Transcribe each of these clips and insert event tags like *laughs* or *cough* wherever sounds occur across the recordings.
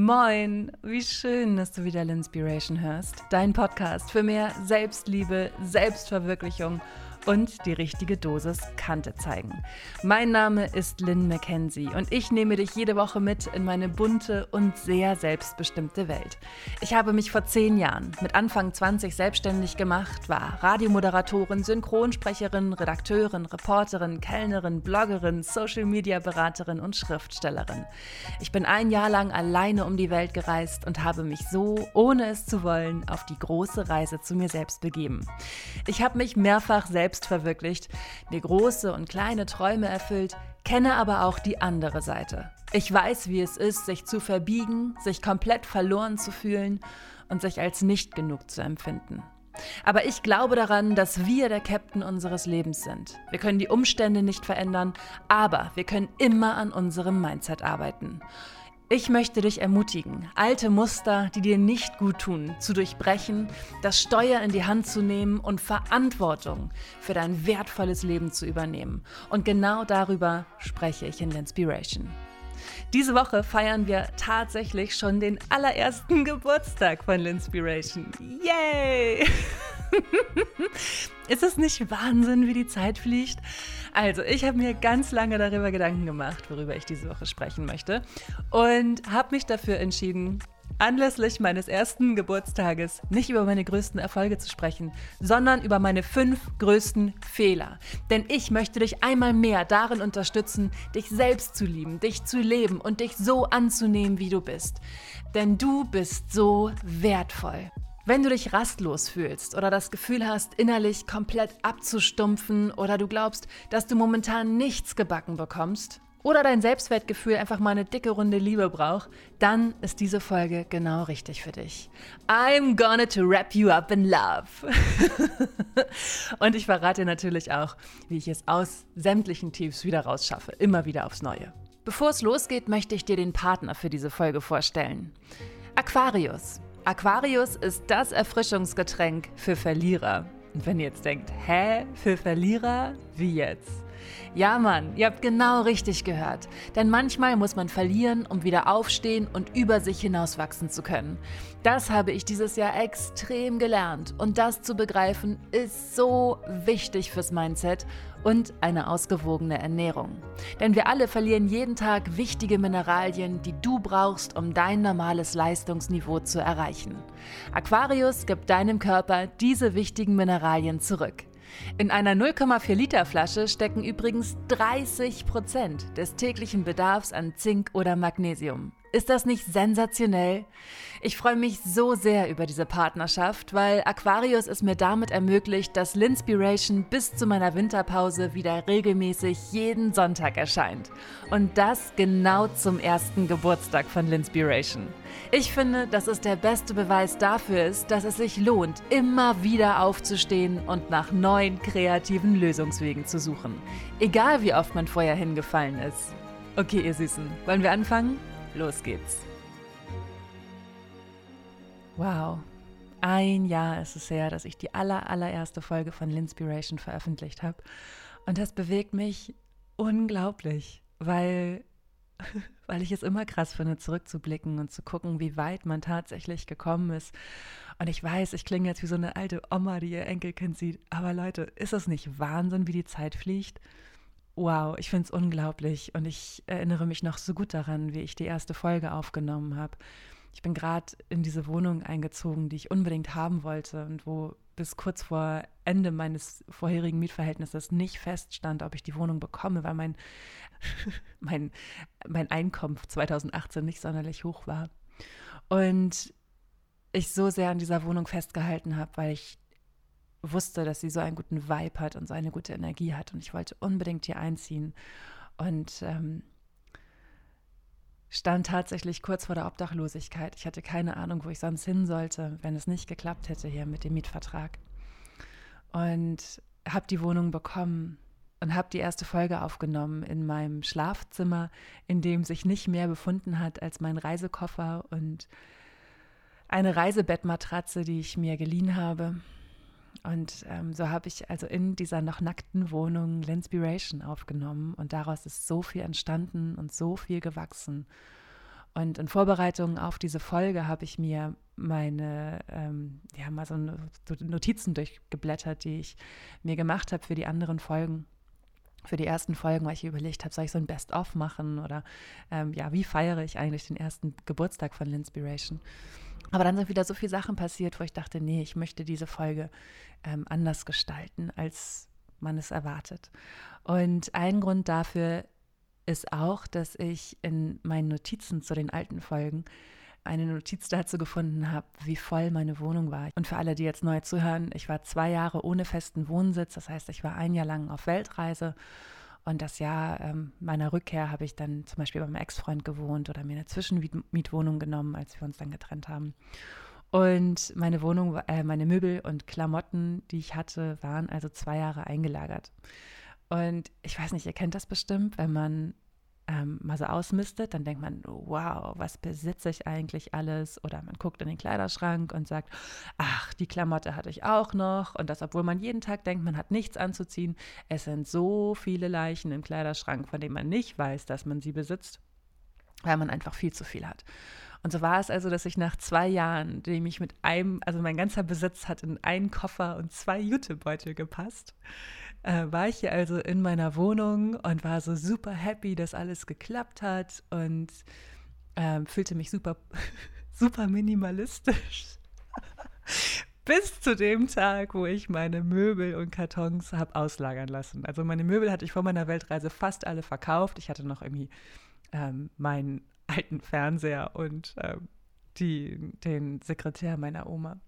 Moin, wie schön, dass du wieder Linspiration hörst. Dein Podcast für mehr Selbstliebe, Selbstverwirklichung und die richtige Dosis Kante zeigen. Mein Name ist Lynn McKenzie und ich nehme dich jede Woche mit in meine bunte und sehr selbstbestimmte Welt. Ich habe mich vor zehn Jahren mit Anfang 20 selbstständig gemacht, war Radiomoderatorin, Synchronsprecherin, Redakteurin, Reporterin, Kellnerin, Bloggerin, Social-Media-Beraterin und Schriftstellerin. Ich bin ein Jahr lang alleine um die Welt gereist und habe mich so, ohne es zu wollen, auf die große Reise zu mir selbst begeben. Ich habe mich mehrfach selbst selbst verwirklicht, mir große und kleine Träume erfüllt, kenne aber auch die andere Seite. Ich weiß, wie es ist, sich zu verbiegen, sich komplett verloren zu fühlen und sich als nicht genug zu empfinden. Aber ich glaube daran, dass wir der Captain unseres Lebens sind. Wir können die Umstände nicht verändern, aber wir können immer an unserem Mindset arbeiten. Ich möchte dich ermutigen, alte Muster, die dir nicht gut tun, zu durchbrechen, das Steuer in die Hand zu nehmen und Verantwortung für dein wertvolles Leben zu übernehmen. Und genau darüber spreche ich in L'Inspiration. Diese Woche feiern wir tatsächlich schon den allerersten *laughs* Geburtstag von L'Inspiration. Yay! *laughs* *laughs* Ist es nicht Wahnsinn, wie die Zeit fliegt? Also, ich habe mir ganz lange darüber Gedanken gemacht, worüber ich diese Woche sprechen möchte und habe mich dafür entschieden, anlässlich meines ersten Geburtstages nicht über meine größten Erfolge zu sprechen, sondern über meine fünf größten Fehler. Denn ich möchte dich einmal mehr darin unterstützen, dich selbst zu lieben, dich zu leben und dich so anzunehmen, wie du bist. Denn du bist so wertvoll. Wenn du dich rastlos fühlst oder das Gefühl hast, innerlich komplett abzustumpfen oder du glaubst, dass du momentan nichts gebacken bekommst oder dein Selbstwertgefühl einfach mal eine dicke Runde Liebe braucht, dann ist diese Folge genau richtig für dich. I'm gonna to wrap you up in love. *laughs* Und ich verrate natürlich auch, wie ich es aus sämtlichen Tiefs wieder rausschaffe, immer wieder aufs Neue. Bevor es losgeht, möchte ich dir den Partner für diese Folge vorstellen. Aquarius. Aquarius ist das Erfrischungsgetränk für Verlierer. Und wenn ihr jetzt denkt, hä, für Verlierer? Wie jetzt? Ja, Mann, ihr habt genau richtig gehört. Denn manchmal muss man verlieren, um wieder aufstehen und über sich hinauswachsen zu können. Das habe ich dieses Jahr extrem gelernt. Und das zu begreifen, ist so wichtig fürs Mindset und eine ausgewogene Ernährung. Denn wir alle verlieren jeden Tag wichtige Mineralien, die du brauchst, um dein normales Leistungsniveau zu erreichen. Aquarius gibt deinem Körper diese wichtigen Mineralien zurück. In einer 0,4 Liter Flasche stecken übrigens 30 Prozent des täglichen Bedarfs an Zink oder Magnesium. Ist das nicht sensationell? Ich freue mich so sehr über diese Partnerschaft, weil Aquarius es mir damit ermöglicht, dass Linspiration bis zu meiner Winterpause wieder regelmäßig jeden Sonntag erscheint. Und das genau zum ersten Geburtstag von Linspiration. Ich finde, dass es der beste Beweis dafür ist, dass es sich lohnt, immer wieder aufzustehen und nach neuen kreativen Lösungswegen zu suchen. Egal wie oft man vorher hingefallen ist. Okay, ihr Süßen, wollen wir anfangen? Los geht's. Wow. Ein Jahr ist es her, dass ich die aller, allererste Folge von Linspiration veröffentlicht habe. Und das bewegt mich unglaublich, weil, *laughs* weil ich es immer krass finde, zurückzublicken und zu gucken, wie weit man tatsächlich gekommen ist. Und ich weiß, ich klinge jetzt wie so eine alte Oma, die ihr Enkelkind sieht. Aber Leute, ist es nicht Wahnsinn, wie die Zeit fliegt? Wow, ich finde es unglaublich. Und ich erinnere mich noch so gut daran, wie ich die erste Folge aufgenommen habe ich bin gerade in diese Wohnung eingezogen, die ich unbedingt haben wollte und wo bis kurz vor Ende meines vorherigen Mietverhältnisses nicht feststand, ob ich die Wohnung bekomme, weil mein, *laughs* mein, mein Einkommen 2018 nicht sonderlich hoch war. Und ich so sehr an dieser Wohnung festgehalten habe, weil ich wusste, dass sie so einen guten Vibe hat und so eine gute Energie hat. Und ich wollte unbedingt hier einziehen. Und ähm, stand tatsächlich kurz vor der Obdachlosigkeit. Ich hatte keine Ahnung, wo ich sonst hin sollte, wenn es nicht geklappt hätte hier mit dem Mietvertrag. Und habe die Wohnung bekommen und habe die erste Folge aufgenommen in meinem Schlafzimmer, in dem sich nicht mehr befunden hat als mein Reisekoffer und eine Reisebettmatratze, die ich mir geliehen habe. Und ähm, so habe ich also in dieser noch nackten Wohnung Linspiration aufgenommen und daraus ist so viel entstanden und so viel gewachsen. Und in Vorbereitung auf diese Folge habe ich mir meine, ähm, ja, mal so Notizen durchgeblättert, die ich mir gemacht habe für die anderen Folgen für die ersten Folgen, weil ich überlegt habe, soll ich so ein Best-of machen oder ähm, ja, wie feiere ich eigentlich den ersten Geburtstag von Linspiration? Aber dann sind wieder so viele Sachen passiert, wo ich dachte, nee, ich möchte diese Folge ähm, anders gestalten, als man es erwartet. Und ein Grund dafür ist auch, dass ich in meinen Notizen zu den alten Folgen eine Notiz dazu gefunden habe, wie voll meine Wohnung war. Und für alle, die jetzt neu zuhören, ich war zwei Jahre ohne festen Wohnsitz. Das heißt, ich war ein Jahr lang auf Weltreise. Und das Jahr ähm, meiner Rückkehr habe ich dann zum Beispiel bei meinem Ex-Freund gewohnt oder mir eine Zwischenmietwohnung genommen, als wir uns dann getrennt haben. Und meine Wohnung, äh, meine Möbel und Klamotten, die ich hatte, waren also zwei Jahre eingelagert. Und ich weiß nicht, ihr kennt das bestimmt, wenn man ähm, mal so ausmistet, dann denkt man, wow, was besitze ich eigentlich alles? Oder man guckt in den Kleiderschrank und sagt, ach, die Klamotte hatte ich auch noch. Und das, obwohl man jeden Tag denkt, man hat nichts anzuziehen. Es sind so viele Leichen im Kleiderschrank, von denen man nicht weiß, dass man sie besitzt, weil man einfach viel zu viel hat. Und so war es also, dass ich nach zwei Jahren, dem ich mit einem, also mein ganzer Besitz hat in einen Koffer und zwei Jutebeutel gepasst, äh, war ich hier also in meiner Wohnung und war so super happy, dass alles geklappt hat und äh, fühlte mich super, *laughs* super minimalistisch. *laughs* Bis zu dem Tag, wo ich meine Möbel und Kartons habe auslagern lassen. Also meine Möbel hatte ich vor meiner Weltreise fast alle verkauft. Ich hatte noch irgendwie ähm, meinen alten Fernseher und ähm, die, den Sekretär meiner Oma.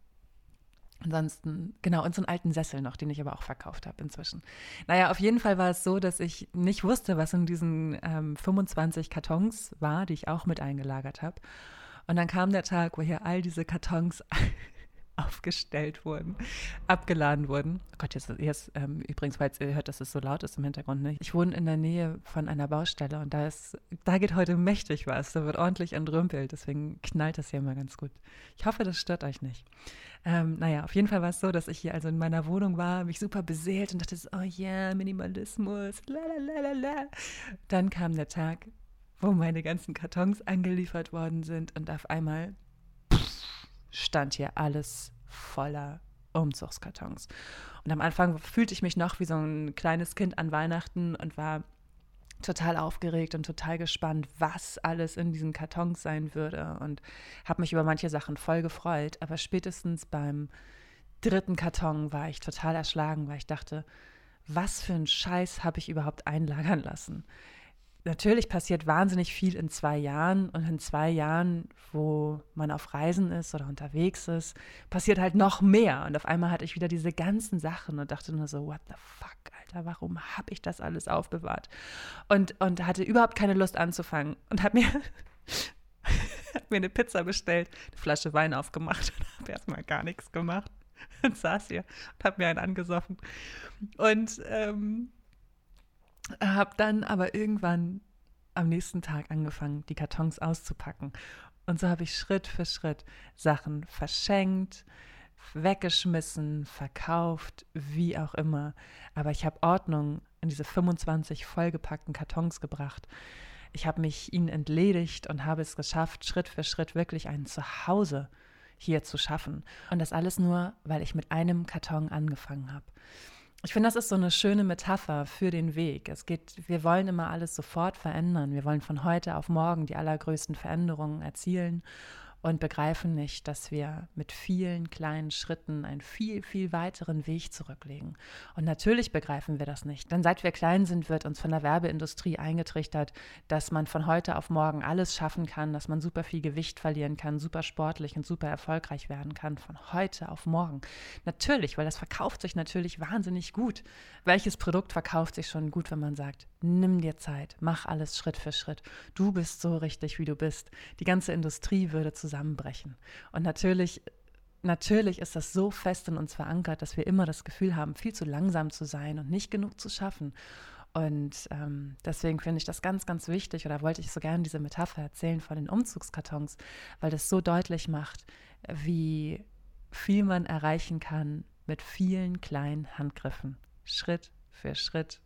Ansonsten, genau, und so einen alten Sessel noch, den ich aber auch verkauft habe inzwischen. Naja, auf jeden Fall war es so, dass ich nicht wusste, was in diesen ähm, 25 Kartons war, die ich auch mit eingelagert habe. Und dann kam der Tag, wo hier all diese Kartons *laughs* aufgestellt wurden, abgeladen wurden. Oh Gott, jetzt, jetzt ähm, übrigens, weil ihr hört, dass es so laut ist im Hintergrund. Ne? Ich wohne in der Nähe von einer Baustelle und da ist, da geht heute mächtig was. Da wird ordentlich entrümpelt, deswegen knallt das hier immer ganz gut. Ich hoffe, das stört euch nicht. Ähm, naja, auf jeden Fall war es so, dass ich hier also in meiner Wohnung war, mich super beseelt und dachte, oh yeah, Minimalismus, la. Dann kam der Tag, wo meine ganzen Kartons angeliefert worden sind und auf einmal stand hier alles voller Umzugskartons. Und am Anfang fühlte ich mich noch wie so ein kleines Kind an Weihnachten und war total aufgeregt und total gespannt, was alles in diesen Kartons sein würde und habe mich über manche Sachen voll gefreut. Aber spätestens beim dritten Karton war ich total erschlagen, weil ich dachte, was für einen Scheiß habe ich überhaupt einlagern lassen? Natürlich passiert wahnsinnig viel in zwei Jahren und in zwei Jahren, wo man auf Reisen ist oder unterwegs ist, passiert halt noch mehr. Und auf einmal hatte ich wieder diese ganzen Sachen und dachte nur so, what the fuck, Alter, warum habe ich das alles aufbewahrt? Und, und hatte überhaupt keine Lust anzufangen und habe mir, *laughs* hab mir eine Pizza bestellt, eine Flasche Wein aufgemacht und habe erstmal gar nichts gemacht *laughs* und saß hier und habe mir einen angesoffen. Und ähm, habe dann aber irgendwann am nächsten Tag angefangen, die Kartons auszupacken. Und so habe ich Schritt für Schritt Sachen verschenkt, weggeschmissen, verkauft, wie auch immer. Aber ich habe Ordnung in diese 25 vollgepackten Kartons gebracht. Ich habe mich ihnen entledigt und habe es geschafft, Schritt für Schritt wirklich ein Zuhause hier zu schaffen. Und das alles nur, weil ich mit einem Karton angefangen habe ich finde, das ist so eine schöne Metapher für den Weg. Es geht, wir wollen immer alles sofort verändern. Wir wollen von heute auf morgen die allergrößten Veränderungen erzielen und begreifen nicht, dass wir mit vielen kleinen Schritten einen viel, viel weiteren Weg zurücklegen. Und natürlich begreifen wir das nicht, denn seit wir klein sind, wird uns von der Werbeindustrie eingetrichtert, dass man von heute auf morgen alles schaffen kann, dass man super viel Gewicht verlieren kann, super sportlich und super erfolgreich werden kann, von heute auf morgen. Natürlich, weil das verkauft sich natürlich wahnsinnig gut. Welches Produkt verkauft sich schon gut, wenn man sagt, nimm dir Zeit, mach alles Schritt für Schritt. Du bist so richtig, wie du bist. Die ganze Industrie würde zusammenbrechen. Und natürlich natürlich ist das so fest in uns verankert, dass wir immer das Gefühl haben, viel zu langsam zu sein und nicht genug zu schaffen. Und ähm, deswegen finde ich das ganz, ganz wichtig oder wollte ich so gerne diese Metapher erzählen von den Umzugskartons, weil das so deutlich macht, wie viel man erreichen kann mit vielen kleinen Handgriffen, Schritt für Schritt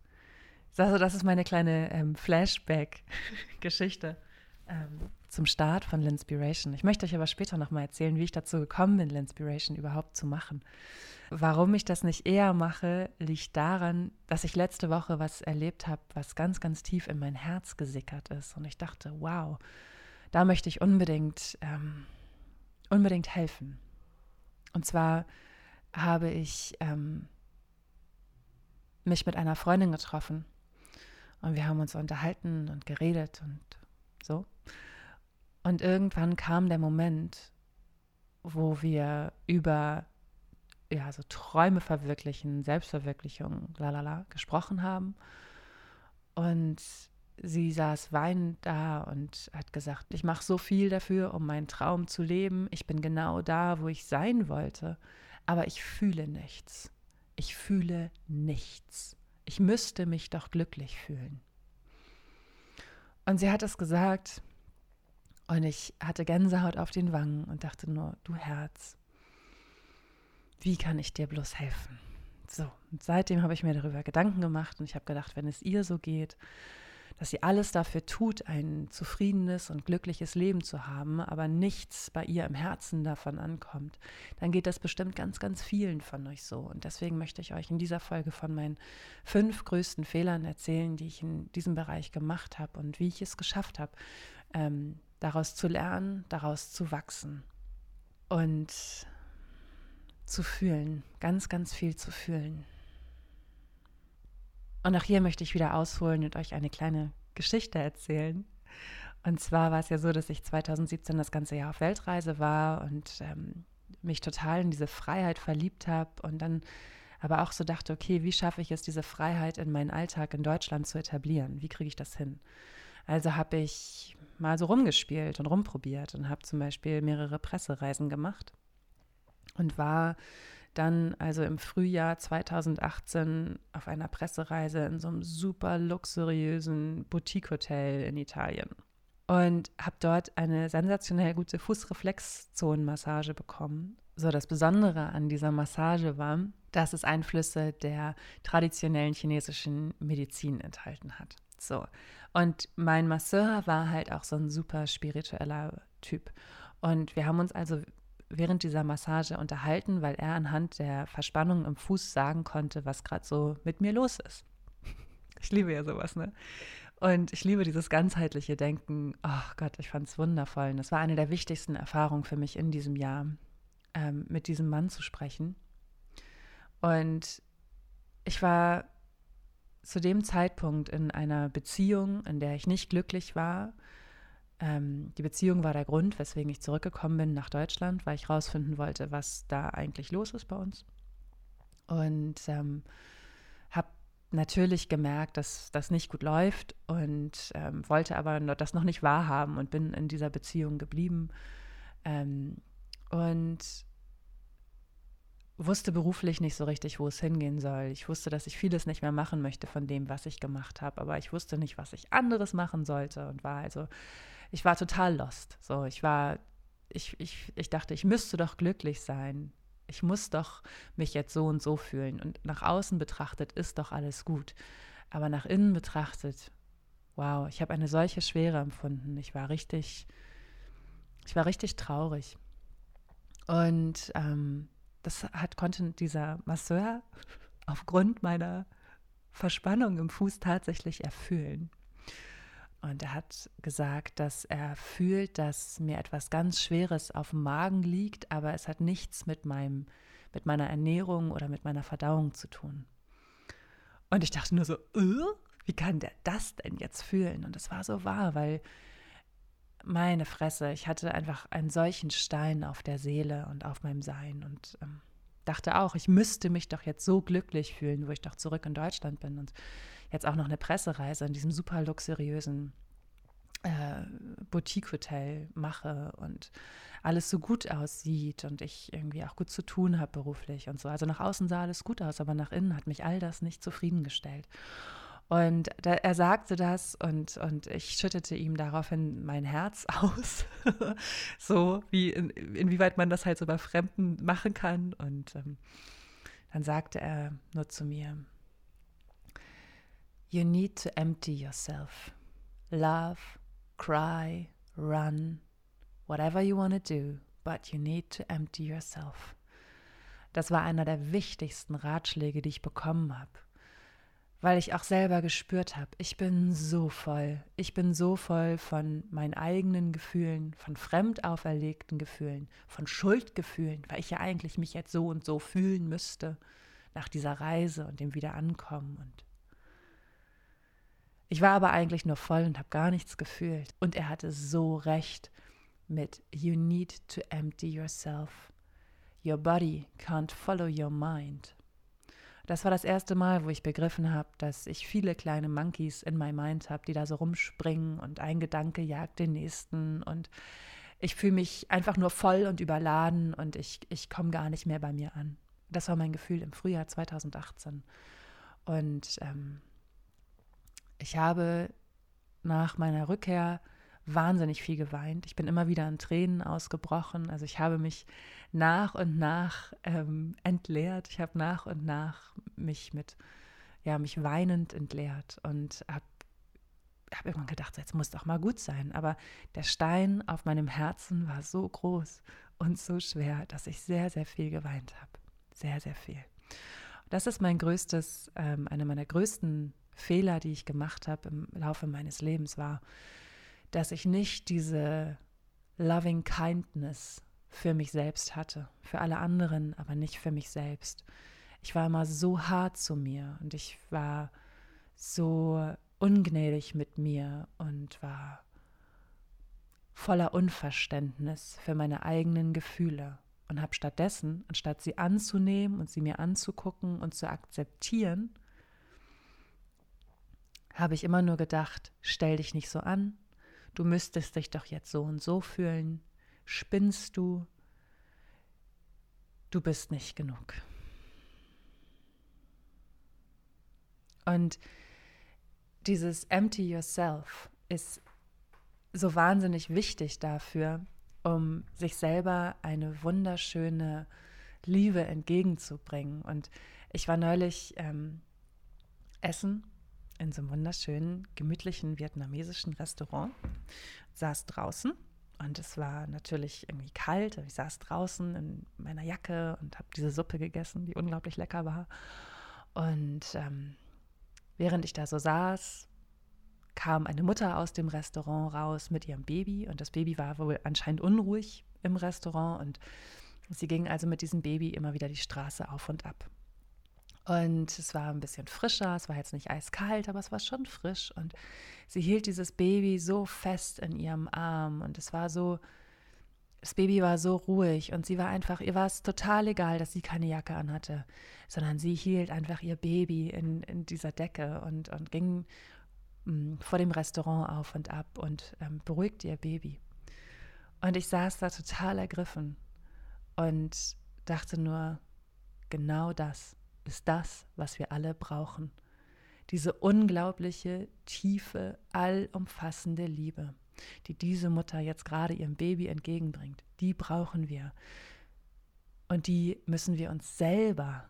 also das ist meine kleine ähm, Flashback-Geschichte ähm, zum Start von Linspiration. Ich möchte euch aber später nochmal erzählen, wie ich dazu gekommen bin, Linspiration überhaupt zu machen. Warum ich das nicht eher mache, liegt daran, dass ich letzte Woche was erlebt habe, was ganz, ganz tief in mein Herz gesickert ist. Und ich dachte, wow, da möchte ich unbedingt, ähm, unbedingt helfen. Und zwar habe ich ähm, mich mit einer Freundin getroffen und wir haben uns unterhalten und geredet und so. Und irgendwann kam der Moment, wo wir über ja, so Träume verwirklichen, Selbstverwirklichung, lalala, gesprochen haben. Und sie saß weinend da und hat gesagt, ich mache so viel dafür, um meinen Traum zu leben. Ich bin genau da, wo ich sein wollte, aber ich fühle nichts. Ich fühle nichts. Ich müsste mich doch glücklich fühlen. Und sie hat es gesagt, und ich hatte Gänsehaut auf den Wangen und dachte nur, du Herz, wie kann ich dir bloß helfen? So, und seitdem habe ich mir darüber Gedanken gemacht und ich habe gedacht, wenn es ihr so geht, dass sie alles dafür tut, ein zufriedenes und glückliches Leben zu haben, aber nichts bei ihr im Herzen davon ankommt, dann geht das bestimmt ganz, ganz vielen von euch so. Und deswegen möchte ich euch in dieser Folge von meinen fünf größten Fehlern erzählen, die ich in diesem Bereich gemacht habe und wie ich es geschafft habe, ähm, daraus zu lernen, daraus zu wachsen und zu fühlen, ganz, ganz viel zu fühlen. Und auch hier möchte ich wieder ausholen und euch eine kleine Geschichte erzählen. Und zwar war es ja so, dass ich 2017 das ganze Jahr auf Weltreise war und ähm, mich total in diese Freiheit verliebt habe und dann aber auch so dachte, okay, wie schaffe ich es, diese Freiheit in meinen Alltag in Deutschland zu etablieren? Wie kriege ich das hin? Also habe ich mal so rumgespielt und rumprobiert und habe zum Beispiel mehrere Pressereisen gemacht und war dann also im Frühjahr 2018 auf einer Pressereise in so einem super luxuriösen Boutique-Hotel in Italien und habe dort eine sensationell gute Fußreflexzonenmassage bekommen. So, das Besondere an dieser Massage war, dass es Einflüsse der traditionellen chinesischen Medizin enthalten hat. So, und mein Masseur war halt auch so ein super spiritueller Typ. Und wir haben uns also während dieser Massage unterhalten, weil er anhand der Verspannung im Fuß sagen konnte, was gerade so mit mir los ist. *laughs* Ich liebe ja sowas, ne? Und ich liebe dieses ganzheitliche Denken. Oh Gott, ich fand es wundervoll. Und das war eine der wichtigsten Erfahrungen für mich in diesem Jahr, ähm, mit diesem Mann zu sprechen. Und ich war zu dem Zeitpunkt in einer Beziehung, in der ich nicht glücklich war, ähm, die Beziehung war der Grund, weswegen ich zurückgekommen bin nach Deutschland, weil ich rausfinden wollte, was da eigentlich los ist bei uns. Und ähm, habe natürlich gemerkt, dass das nicht gut läuft und ähm, wollte aber das noch nicht wahrhaben und bin in dieser Beziehung geblieben. Ähm, und wusste beruflich nicht so richtig, wo es hingehen soll. Ich wusste, dass ich vieles nicht mehr machen möchte von dem, was ich gemacht habe, aber ich wusste nicht, was ich anderes machen sollte und war also ich war total lost. So, ich war, ich, ich, ich dachte, ich müsste doch glücklich sein. Ich muss doch mich jetzt so und so fühlen. Und nach außen betrachtet ist doch alles gut. Aber nach innen betrachtet, wow, ich habe eine solche Schwere empfunden. Ich war richtig, ich war richtig traurig. Und ähm, das hat, konnte dieser Masseur *laughs* aufgrund meiner Verspannung im Fuß tatsächlich erfüllen. Und er hat gesagt, dass er fühlt, dass mir etwas ganz Schweres auf dem Magen liegt, aber es hat nichts mit, meinem, mit meiner Ernährung oder mit meiner Verdauung zu tun. Und ich dachte nur so, äh, wie kann der das denn jetzt fühlen? Und es war so wahr, weil meine Fresse, ich hatte einfach einen solchen Stein auf der Seele und auf meinem Sein und ähm, dachte auch, ich müsste mich doch jetzt so glücklich fühlen, wo ich doch zurück in Deutschland bin. Und jetzt auch noch eine Pressereise in diesem super luxuriösen äh, Boutique-Hotel mache und alles so gut aussieht und ich irgendwie auch gut zu tun habe beruflich und so. Also nach außen sah alles gut aus, aber nach innen hat mich all das nicht zufriedengestellt. Und da, er sagte das und, und ich schüttete ihm daraufhin mein Herz *laughs* aus. so wie in, inwieweit man das halt so bei Fremden machen kann. Und ähm, dann sagte er nur zu mir, You need to empty yourself. Love, cry, run, whatever you want to do, but you need to empty yourself. Das war einer der wichtigsten Ratschläge, die ich bekommen habe, weil ich auch selber gespürt habe, ich bin so voll, ich bin so voll von meinen eigenen Gefühlen, von fremd auferlegten Gefühlen, von Schuldgefühlen, weil ich ja eigentlich mich jetzt so und so fühlen müsste nach dieser Reise und dem Wiederankommen und ich war aber eigentlich nur voll und habe gar nichts gefühlt. Und er hatte so recht mit You need to empty yourself. Your body can't follow your mind. Das war das erste Mal, wo ich begriffen habe, dass ich viele kleine Monkeys in my mind habe, die da so rumspringen und ein Gedanke jagt den nächsten und ich fühle mich einfach nur voll und überladen und ich, ich komme gar nicht mehr bei mir an. Das war mein Gefühl im Frühjahr 2018. Und ähm, ich habe nach meiner Rückkehr wahnsinnig viel geweint. Ich bin immer wieder in Tränen ausgebrochen. Also ich habe mich nach und nach ähm, entleert. Ich habe nach und nach mich mit, ja, mich weinend entleert und habe hab irgendwann gedacht, jetzt muss doch mal gut sein. Aber der Stein auf meinem Herzen war so groß und so schwer, dass ich sehr, sehr viel geweint habe. Sehr, sehr viel. Das ist mein größtes, ähm, eine meiner größten Fehler, die ich gemacht habe im Laufe meines Lebens, war, dass ich nicht diese loving kindness für mich selbst hatte, für alle anderen, aber nicht für mich selbst. Ich war immer so hart zu mir und ich war so ungnädig mit mir und war voller Unverständnis für meine eigenen Gefühle und habe stattdessen, anstatt sie anzunehmen und sie mir anzugucken und zu akzeptieren, habe ich immer nur gedacht, stell dich nicht so an, du müsstest dich doch jetzt so und so fühlen, spinnst du, du bist nicht genug. Und dieses Empty Yourself ist so wahnsinnig wichtig dafür, um sich selber eine wunderschöne Liebe entgegenzubringen. Und ich war neulich ähm, essen in so einem wunderschönen, gemütlichen vietnamesischen Restaurant, saß draußen und es war natürlich irgendwie kalt. Ich saß draußen in meiner Jacke und habe diese Suppe gegessen, die unglaublich lecker war. Und ähm, während ich da so saß, kam eine Mutter aus dem Restaurant raus mit ihrem Baby und das Baby war wohl anscheinend unruhig im Restaurant und sie ging also mit diesem Baby immer wieder die Straße auf und ab. Und es war ein bisschen frischer, es war jetzt nicht eiskalt, aber es war schon frisch. Und sie hielt dieses Baby so fest in ihrem Arm und es war so, das Baby war so ruhig und sie war einfach, ihr war es total egal, dass sie keine Jacke anhatte, sondern sie hielt einfach ihr Baby in, in dieser Decke und, und ging mh, mm, vor dem Restaurant auf und ab und ähm, beruhigte ihr Baby. Und ich saß da total ergriffen und dachte nur, genau das ist das, was wir alle brauchen. Diese unglaubliche, tiefe, allumfassende Liebe, die diese Mutter jetzt gerade ihrem Baby entgegenbringt, die brauchen wir. Und die müssen wir uns selber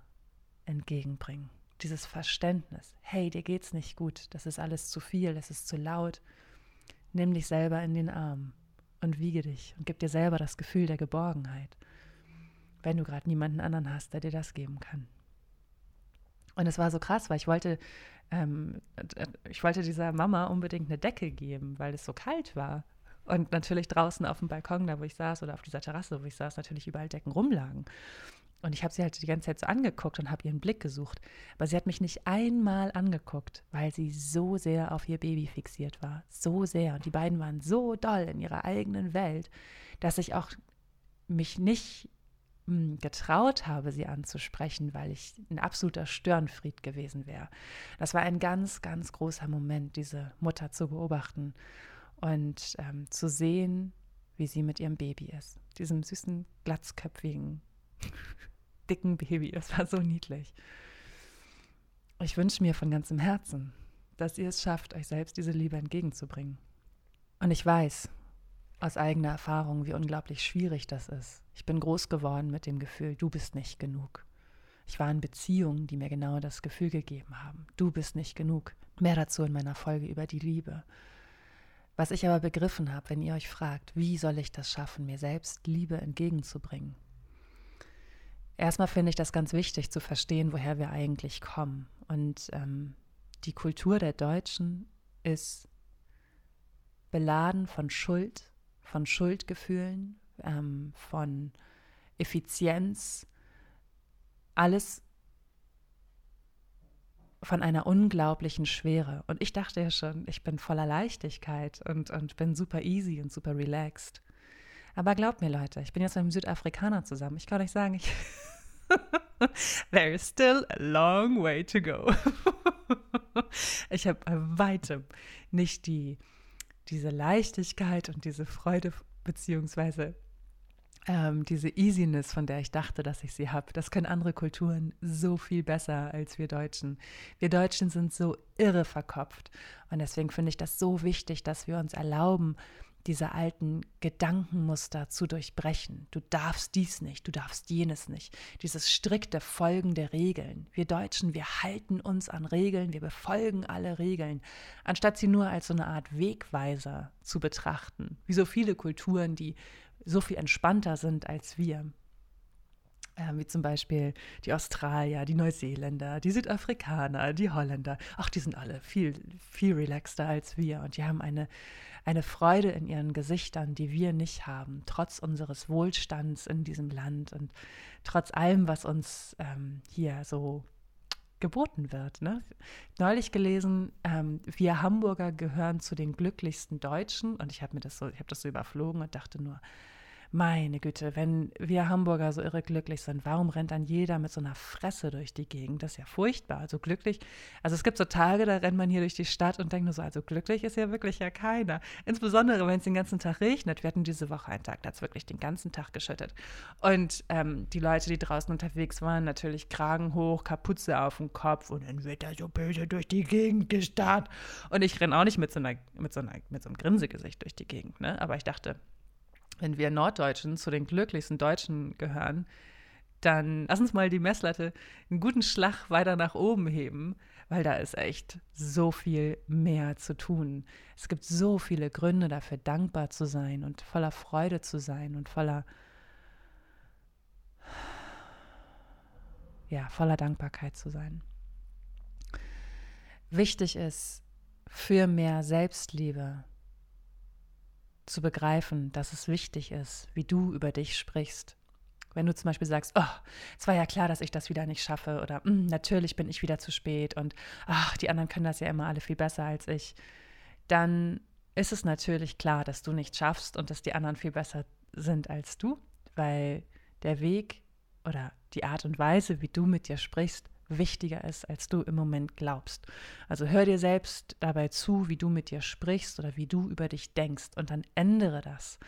entgegenbringen. Dieses Verständnis, hey, dir geht's nicht gut, das ist alles zu viel, das ist zu laut. Nimm dich selber in den Arm und wiege dich und gib dir selber das Gefühl der Geborgenheit, wenn du gerade niemanden anderen hast, der dir das geben kann. Und es war so krass, weil ich wollte, ähm, ich wollte dieser Mama unbedingt eine Decke geben, weil es so kalt war. Und natürlich draußen auf dem Balkon, da wo ich saß, oder auf dieser Terrasse, wo ich saß, natürlich überall Decken rumlagen. Und ich habe sie halt die ganze Zeit so angeguckt und habe ihren Blick gesucht. Aber sie hat mich nicht einmal angeguckt, weil sie so sehr auf ihr Baby fixiert war. So sehr. Und die beiden waren so doll in ihrer eigenen Welt, dass ich auch mich nicht getraut habe, sie anzusprechen, weil ich ein absoluter Störenfried gewesen wäre. Das war ein ganz, ganz großer Moment, diese Mutter zu beobachten und ähm, zu sehen, wie sie mit ihrem Baby ist. Diesem süßen, glatzköpfigen, *laughs* dicken Baby. Es war so niedlich. Ich wünsche mir von ganzem Herzen, dass ihr es schafft, euch selbst diese Liebe entgegenzubringen. Und ich weiß, aus eigener Erfahrung, wie unglaublich schwierig das ist. Ich bin groß geworden mit dem Gefühl, du bist nicht genug. Ich war in Beziehungen, die mir genau das Gefühl gegeben haben. Du bist nicht genug. Mehr dazu in meiner Folge über die Liebe. Was ich aber begriffen habe, wenn ihr euch fragt, wie soll ich das schaffen, mir selbst Liebe entgegenzubringen? Erstmal finde ich das ganz wichtig zu verstehen, woher wir eigentlich kommen. Und ähm, die Kultur der Deutschen ist beladen von Schuld, von Schuldgefühlen, ähm, von Effizienz, alles von einer unglaublichen Schwere. Und ich dachte ja schon, ich bin voller Leichtigkeit und, und bin super easy und super relaxed. Aber glaubt mir, Leute, ich bin jetzt mit einem Südafrikaner zusammen. Ich kann euch sagen, ich *laughs* There is still a long way to go. *laughs* ich habe bei weitem nicht die, diese Leichtigkeit und diese Freude, beziehungsweise ähm, diese Easiness, von der ich dachte, dass ich sie habe. Das können andere Kulturen so viel besser als wir Deutschen. Wir Deutschen sind so irre verkopft. Und deswegen finde ich das so wichtig, dass wir uns erlauben, diese alten Gedankenmuster zu durchbrechen. Du darfst dies nicht, du darfst jenes nicht. Dieses strikte Folgen der Regeln. Wir Deutschen, wir halten uns an Regeln, wir befolgen alle Regeln, anstatt sie nur als so eine Art Wegweiser zu betrachten. Wie so viele Kulturen, die so viel entspannter sind als wir. Äh, wie zum Beispiel die Australier, die Neuseeländer, die Südafrikaner, die Holländer. Ach, die sind alle viel, viel relaxter als wir und die haben eine, eine Freude in ihren Gesichtern, die wir nicht haben, trotz unseres Wohlstands in diesem Land und trotz allem, was uns ähm, hier so geboten wird. Ne? Neulich gelesen, ähm, wir Hamburger gehören zu den glücklichsten Deutschen und ich habe mir das so, ich habe das so überflogen und dachte nur, meine Güte, wenn wir Hamburger so irre glücklich sind, warum rennt dann jeder mit so einer Fresse durch die Gegend? Das ist ja furchtbar. Also glücklich, also es gibt so Tage, da rennt man hier durch die Stadt und denkt nur so, also glücklich ist ja wirklich ja keiner. Insbesondere, wenn es den ganzen Tag regnet. Wir hatten diese Woche einen Tag, da hat es wirklich den ganzen Tag geschüttet. Und ähm, die Leute, die draußen unterwegs waren, natürlich Kragen hoch, Kapuze auf dem Kopf und dann wird er so böse durch die Gegend gestarrt. Und ich renne auch nicht mit so, einer, mit, so einer, mit so einem Grinsegesicht durch die Gegend, ne? Aber ich dachte, wenn wir Norddeutschen zu den glücklichsten Deutschen gehören, dann lass uns mal die Messlatte einen guten Schlag weiter nach oben heben, weil da ist echt so viel mehr zu tun. Es gibt so viele Gründe dafür, dankbar zu sein und voller Freude zu sein und voller, ja, voller Dankbarkeit zu sein. Wichtig ist, für mehr Selbstliebe zu begreifen, dass es wichtig ist, wie du über dich sprichst. Wenn du zum Beispiel sagst, oh, es war ja klar, dass ich das wieder nicht schaffe oder hm, natürlich bin ich wieder zu spät und ach, die anderen können das ja immer alle viel besser als ich, dann ist es natürlich klar, dass du nicht schaffst und dass die anderen viel besser sind als du, weil der Weg oder die Art und Weise, wie du mit dir sprichst, wichtiger ist, als du im Moment glaubst. Also hör dir selbst dabei zu, wie du mit dir sprichst oder wie du über dich denkst und dann ändere das.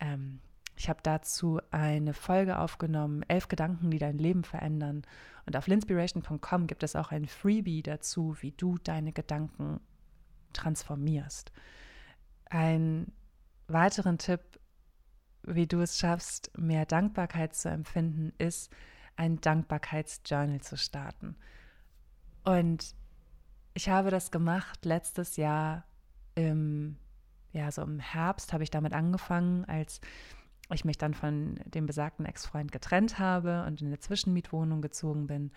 Ähm, ich habe dazu eine Folge aufgenommen, elf Gedanken, die dein Leben verändern. Und auf linspiration.com gibt es auch ein Freebie dazu, wie du deine Gedanken transformierst. Ein weiteren Tipp, wie du es schaffst, mehr Dankbarkeit zu empfinden, ist, ein Dankbarkeitsjournal zu starten. Und ich habe das gemacht letztes Jahr im, ja, so im Herbst habe ich damit angefangen, als ich mich dann von dem besagten Ex-Freund getrennt habe und in eine Zwischenmietwohnung gezogen bin,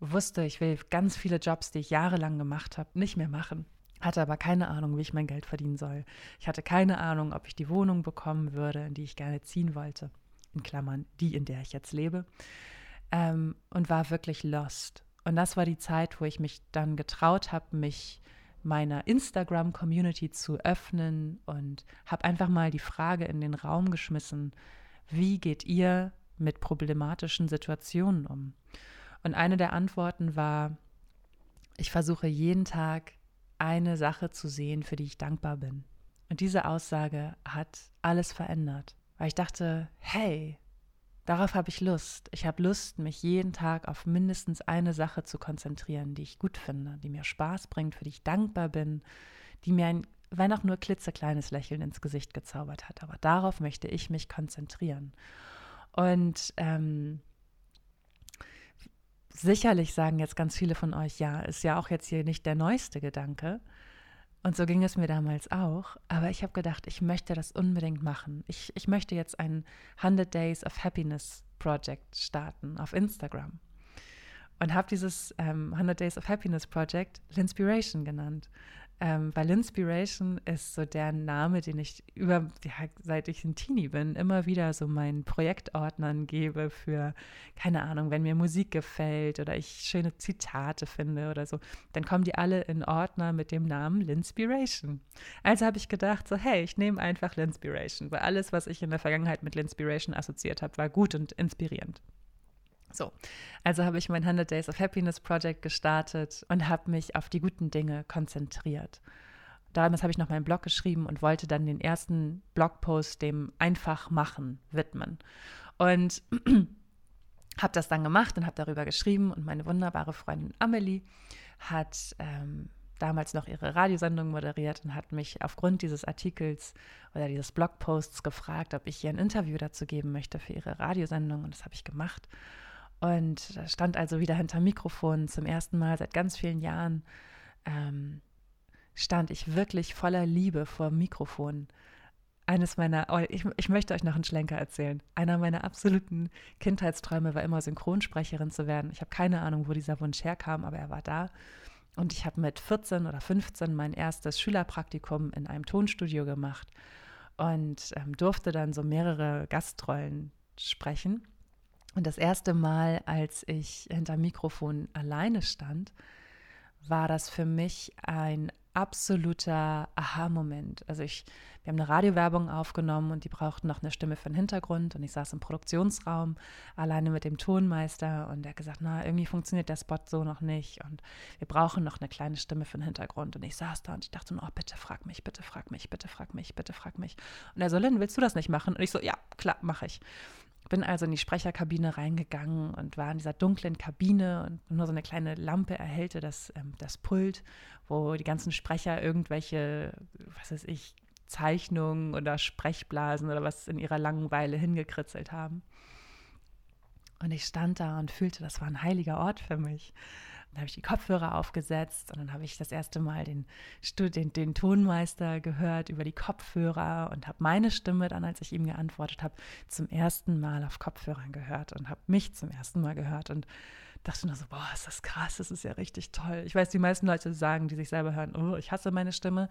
wusste, ich will ganz viele Jobs, die ich jahrelang gemacht habe, nicht mehr machen. Hatte aber keine Ahnung, wie ich mein Geld verdienen soll. Ich hatte keine Ahnung, ob ich die Wohnung bekommen würde, in die ich gerne ziehen wollte. In Klammern, die, in der ich jetzt lebe ähm, und war wirklich lost. Und das war die Zeit, wo ich mich dann getraut habe, mich meiner Instagram-Community zu öffnen und habe einfach mal die Frage in den Raum geschmissen, wie geht ihr mit problematischen Situationen um? Und eine der Antworten war, ich versuche jeden Tag eine Sache zu sehen, für die ich dankbar bin. Und diese Aussage hat alles verändert, weil ich dachte, hey, Darauf habe ich Lust. Ich habe Lust, mich jeden Tag auf mindestens eine Sache zu konzentrieren, die ich gut finde, die mir Spaß bringt, für die ich dankbar bin, die mir ein, wenn auch nur klitzekleines Lächeln ins Gesicht gezaubert hat. Aber darauf möchte ich mich konzentrieren. Und ähm, sicherlich sagen jetzt ganz viele von euch, ja, ist ja auch jetzt hier nicht der neueste Gedanke. Und so ging es mir damals auch. Aber ich habe gedacht, ich möchte das unbedingt machen. Ich, ich möchte jetzt ein 100 Days of Happiness Project starten auf Instagram. Und habe dieses ähm, 100 Days of Happiness Project Linspiration genannt. Ähm, weil Inspiration ist so der Name, den ich über, ja, seit ich ein Teenie bin, immer wieder so meinen Projektordnern gebe für, keine Ahnung, wenn mir Musik gefällt oder ich schöne Zitate finde oder so, dann kommen die alle in Ordner mit dem Namen Linspiration. Also habe ich gedacht, so, hey, ich nehme einfach Linspiration, weil alles, was ich in der Vergangenheit mit Linspiration assoziiert habe, war gut und inspirierend. So, also habe ich mein 100 Days of Happiness Project gestartet und habe mich auf die guten Dinge konzentriert. Damals habe ich noch meinen Blog geschrieben und wollte dann den ersten Blogpost dem Einfachmachen widmen. Und *clears throat* habe das dann gemacht und habe darüber geschrieben und meine wunderbare Freundin Amelie hat ähm, damals noch ihre Radiosendung moderiert und hat mich aufgrund dieses Artikels oder dieses Blogposts gefragt, ob ich ihr ein Interview dazu geben möchte für ihre Radiosendung und das habe ich gemacht. Und stand also wieder hinter Mikrofon zum ersten Mal seit ganz vielen Jahren. Ähm, stand ich wirklich voller Liebe vor Mikrofon. Eines meiner, oh, ich, ich möchte euch noch einen Schlenker erzählen. Einer meiner absoluten Kindheitsträume war immer Synchronsprecherin zu werden. Ich habe keine Ahnung, wo dieser Wunsch herkam, aber er war da. Und ich habe mit 14 oder 15 mein erstes Schülerpraktikum in einem Tonstudio gemacht und ähm, durfte dann so mehrere Gastrollen sprechen. Und das erste Mal, als ich hinter Mikrofon alleine stand, war das für mich ein absoluter Aha-Moment. Also ich, wir haben eine Radiowerbung aufgenommen und die brauchten noch eine Stimme für den Hintergrund und ich saß im Produktionsraum alleine mit dem Tonmeister und der hat gesagt, na, irgendwie funktioniert der Spot so noch nicht und wir brauchen noch eine kleine Stimme für den Hintergrund und ich saß da und ich dachte oh, bitte frag mich, bitte frag mich, bitte frag mich, bitte frag mich. Und er so, Lynn, willst du das nicht machen? Und ich so, ja, klar, mache ich. Bin also in die Sprecherkabine reingegangen und war in dieser dunklen Kabine und nur so eine kleine Lampe erhellte das, ähm, das Pult, wo die ganzen Sprecher irgendwelche, was weiß ich, Zeichnungen oder Sprechblasen oder was in ihrer Langeweile hingekritzelt haben. Und ich stand da und fühlte, das war ein heiliger Ort für mich. Dann habe ich die Kopfhörer aufgesetzt und dann habe ich das erste Mal den, den, den Tonmeister gehört über die Kopfhörer und habe meine Stimme dann, als ich ihm geantwortet habe, zum ersten Mal auf Kopfhörern gehört und habe mich zum ersten Mal gehört und dachte nur so, boah, ist das krass, das ist ja richtig toll. Ich weiß, die meisten Leute sagen, die sich selber hören, oh, ich hasse meine Stimme.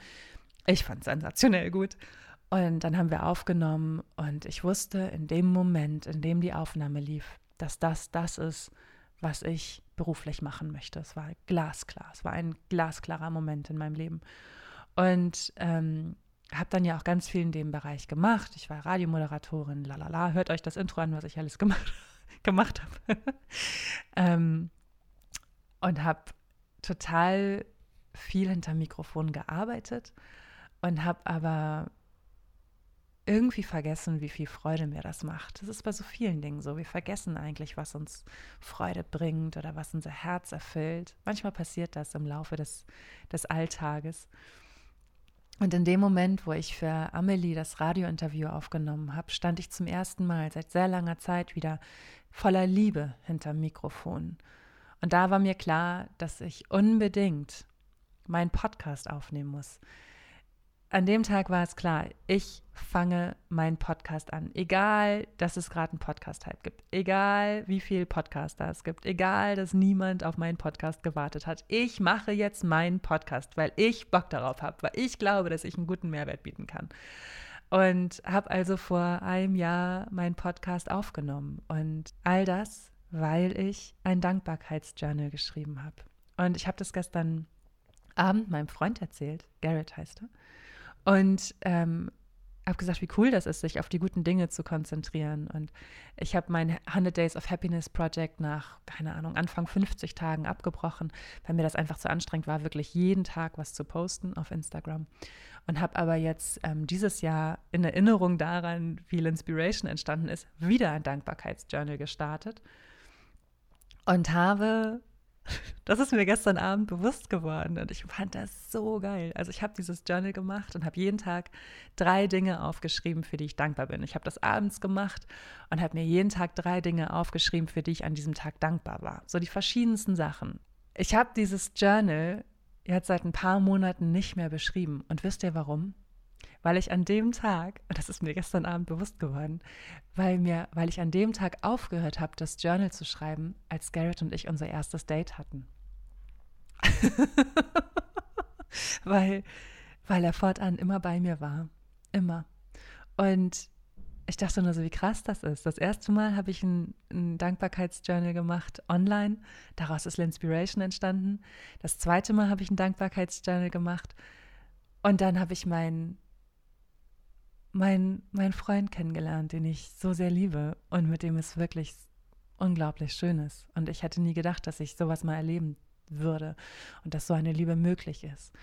Ich fand es sensationell gut. Und dann haben wir aufgenommen und ich wusste in dem Moment, in dem die Aufnahme lief, dass das das ist, was ich beruflich machen möchte. Es war glasklar. Es war ein glasklarer Moment in meinem Leben. Und ähm, habe dann ja auch ganz viel in dem Bereich gemacht. Ich war Radiomoderatorin, lalala. Hört euch das Intro an, was ich alles *laughs* gemacht, gemacht habe. *laughs* ähm, und habe total viel hinter Mikrofon gearbeitet und habe aber irgendwie vergessen, wie viel Freude mir das macht. Das ist bei so vielen Dingen so. Wir vergessen eigentlich, was uns Freude bringt oder was unser Herz erfüllt. Manchmal passiert das im Laufe des, des Alltages. Und in dem Moment, wo ich für Amelie das Radiointerview aufgenommen habe, stand ich zum ersten Mal seit sehr langer Zeit wieder voller Liebe hinterm Mikrofon. Und da war mir klar, dass ich unbedingt meinen Podcast aufnehmen muss an dem Tag war es klar, ich fange meinen Podcast an. Egal, dass es gerade einen Podcast-Hype gibt. Egal, wie viele Podcaster es gibt. Egal, dass niemand auf meinen Podcast gewartet hat. Ich mache jetzt meinen Podcast, weil ich Bock darauf habe, weil ich glaube, dass ich einen guten Mehrwert bieten kann. Und habe also vor einem Jahr meinen Podcast aufgenommen. Und all das, weil ich ein Dankbarkeitsjournal geschrieben habe. Und ich habe das gestern Abend meinem Freund erzählt. Garrett heißt er. Und ähm, habe gesagt, wie cool das ist, sich auf die guten Dinge zu konzentrieren. Und ich habe mein 100 Days of Happiness Project nach, keine Ahnung, Anfang 50 Tagen abgebrochen, weil mir das einfach zu anstrengend war, wirklich jeden Tag was zu posten auf Instagram. Und habe aber jetzt ähm, dieses Jahr in Erinnerung daran, wie Inspiration entstanden ist, wieder ein Dankbarkeitsjournal gestartet und habe das ist mir gestern Abend bewusst geworden und ich fand das so geil. Also ich habe dieses Journal gemacht und habe jeden Tag drei Dinge aufgeschrieben, für die ich dankbar bin. Ich habe das abends gemacht und habe mir jeden Tag drei Dinge aufgeschrieben, für die ich an diesem Tag dankbar war. So die verschiedensten Sachen. Ich habe dieses Journal jetzt seit ein paar Monaten nicht mehr beschrieben. Und wisst ihr warum? Weil ich an dem Tag, und das ist mir gestern Abend bewusst geworden, weil mir, weil ich an dem Tag aufgehört habe, das Journal zu schreiben, als Garrett und ich unser erstes Date hatten. *laughs* weil, weil er fortan immer bei mir war. Immer. Und ich dachte nur so, wie krass das ist. Das erste Mal habe ich ein, ein Dankbarkeitsjournal gemacht online. Daraus ist L'Inspiration entstanden. Das zweite Mal habe ich ein Dankbarkeitsjournal gemacht. Und dann habe ich meinen mein, Freund kennengelernt, den ich so sehr liebe und mit dem es wirklich unglaublich schön ist. Und ich hätte nie gedacht, dass ich sowas mal erleben würde und dass so eine Liebe möglich ist.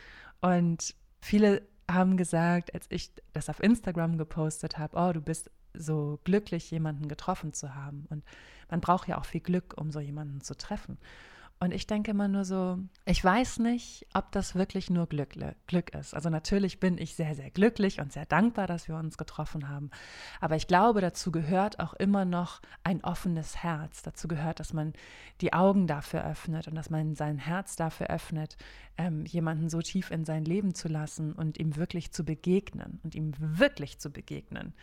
Und viele haben gesagt, als ich das auf Instagram gepostet habe, oh, du bist so glücklich, jemanden getroffen zu haben. Und man braucht ja auch viel Glück, um so jemanden zu treffen. Und ich denke immer nur so, ich weiß nicht, ob das wirklich nur Glück, Glück ist. Also natürlich bin ich sehr, sehr glücklich und sehr dankbar, dass wir uns getroffen haben. Aber ich glaube, dazu gehört auch immer noch ein offenes Herz. Dazu gehört, dass man die Augen dafür öffnet und dass man sein Herz dafür öffnet, ähm, jemanden so tief in sein Leben zu lassen und ihm wirklich zu begegnen und ihm wirklich zu begegnen.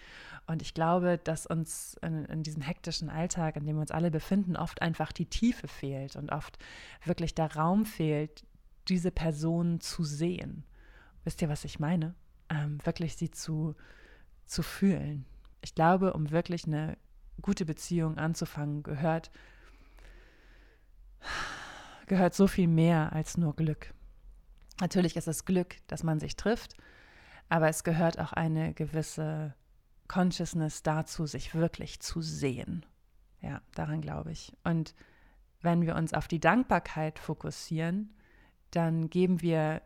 Und ich glaube, dass uns in, in diesem hektischen Alltag, in dem wir uns alle befinden, oft einfach die Tiefe fehlt und oft wirklich der Raum fehlt, diese Person zu sehen. Wisst ihr, was ich meine? Ähm, wirklich sie zu, zu fühlen. Ich glaube, um wirklich eine gute Beziehung anzufangen, gehört, gehört so viel mehr als nur Glück. Natürlich ist es Glück, dass man sich trifft, aber es gehört auch eine gewisse Consciousness dazu, sich wirklich zu sehen. Ja, daran glaube ich. Und wenn wir uns auf die Dankbarkeit fokussieren, dann geben wir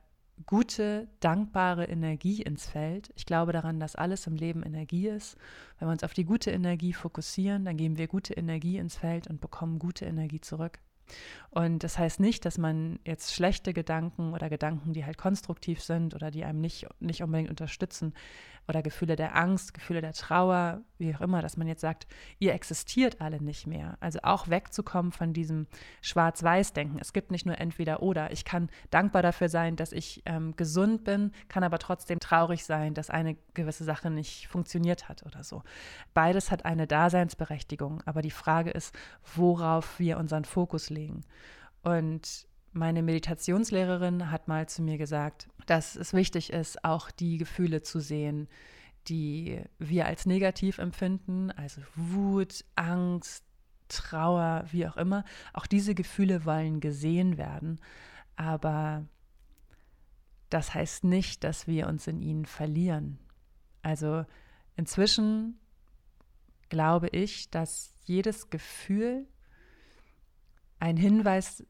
gute, dankbare Energie ins Feld. Ich glaube daran, dass alles im Leben Energie ist. Wenn wir uns auf die gute Energie fokussieren, dann geben wir gute Energie ins Feld und bekommen gute Energie zurück. Und das heißt nicht, dass man jetzt schlechte Gedanken oder Gedanken, die halt konstruktiv sind oder die einem nicht, nicht unbedingt unterstützen oder Gefühle der Angst, Gefühle der Trauer, wie auch immer, dass man jetzt sagt, ihr existiert alle nicht mehr. Also auch wegzukommen von diesem Schwarz-Weiß-Denken. Es gibt nicht nur entweder oder. Ich kann dankbar dafür sein, dass ich ähm, gesund bin, kann aber trotzdem traurig sein, dass eine gewisse Sache nicht funktioniert hat oder so. Beides hat eine Daseinsberechtigung, aber die Frage ist, worauf wir unseren Fokus legen. Und meine Meditationslehrerin hat mal zu mir gesagt, dass es wichtig ist, auch die Gefühle zu sehen, die wir als negativ empfinden, also Wut, Angst, Trauer, wie auch immer. Auch diese Gefühle wollen gesehen werden, aber das heißt nicht, dass wir uns in ihnen verlieren. Also inzwischen glaube ich, dass jedes Gefühl ein Hinweis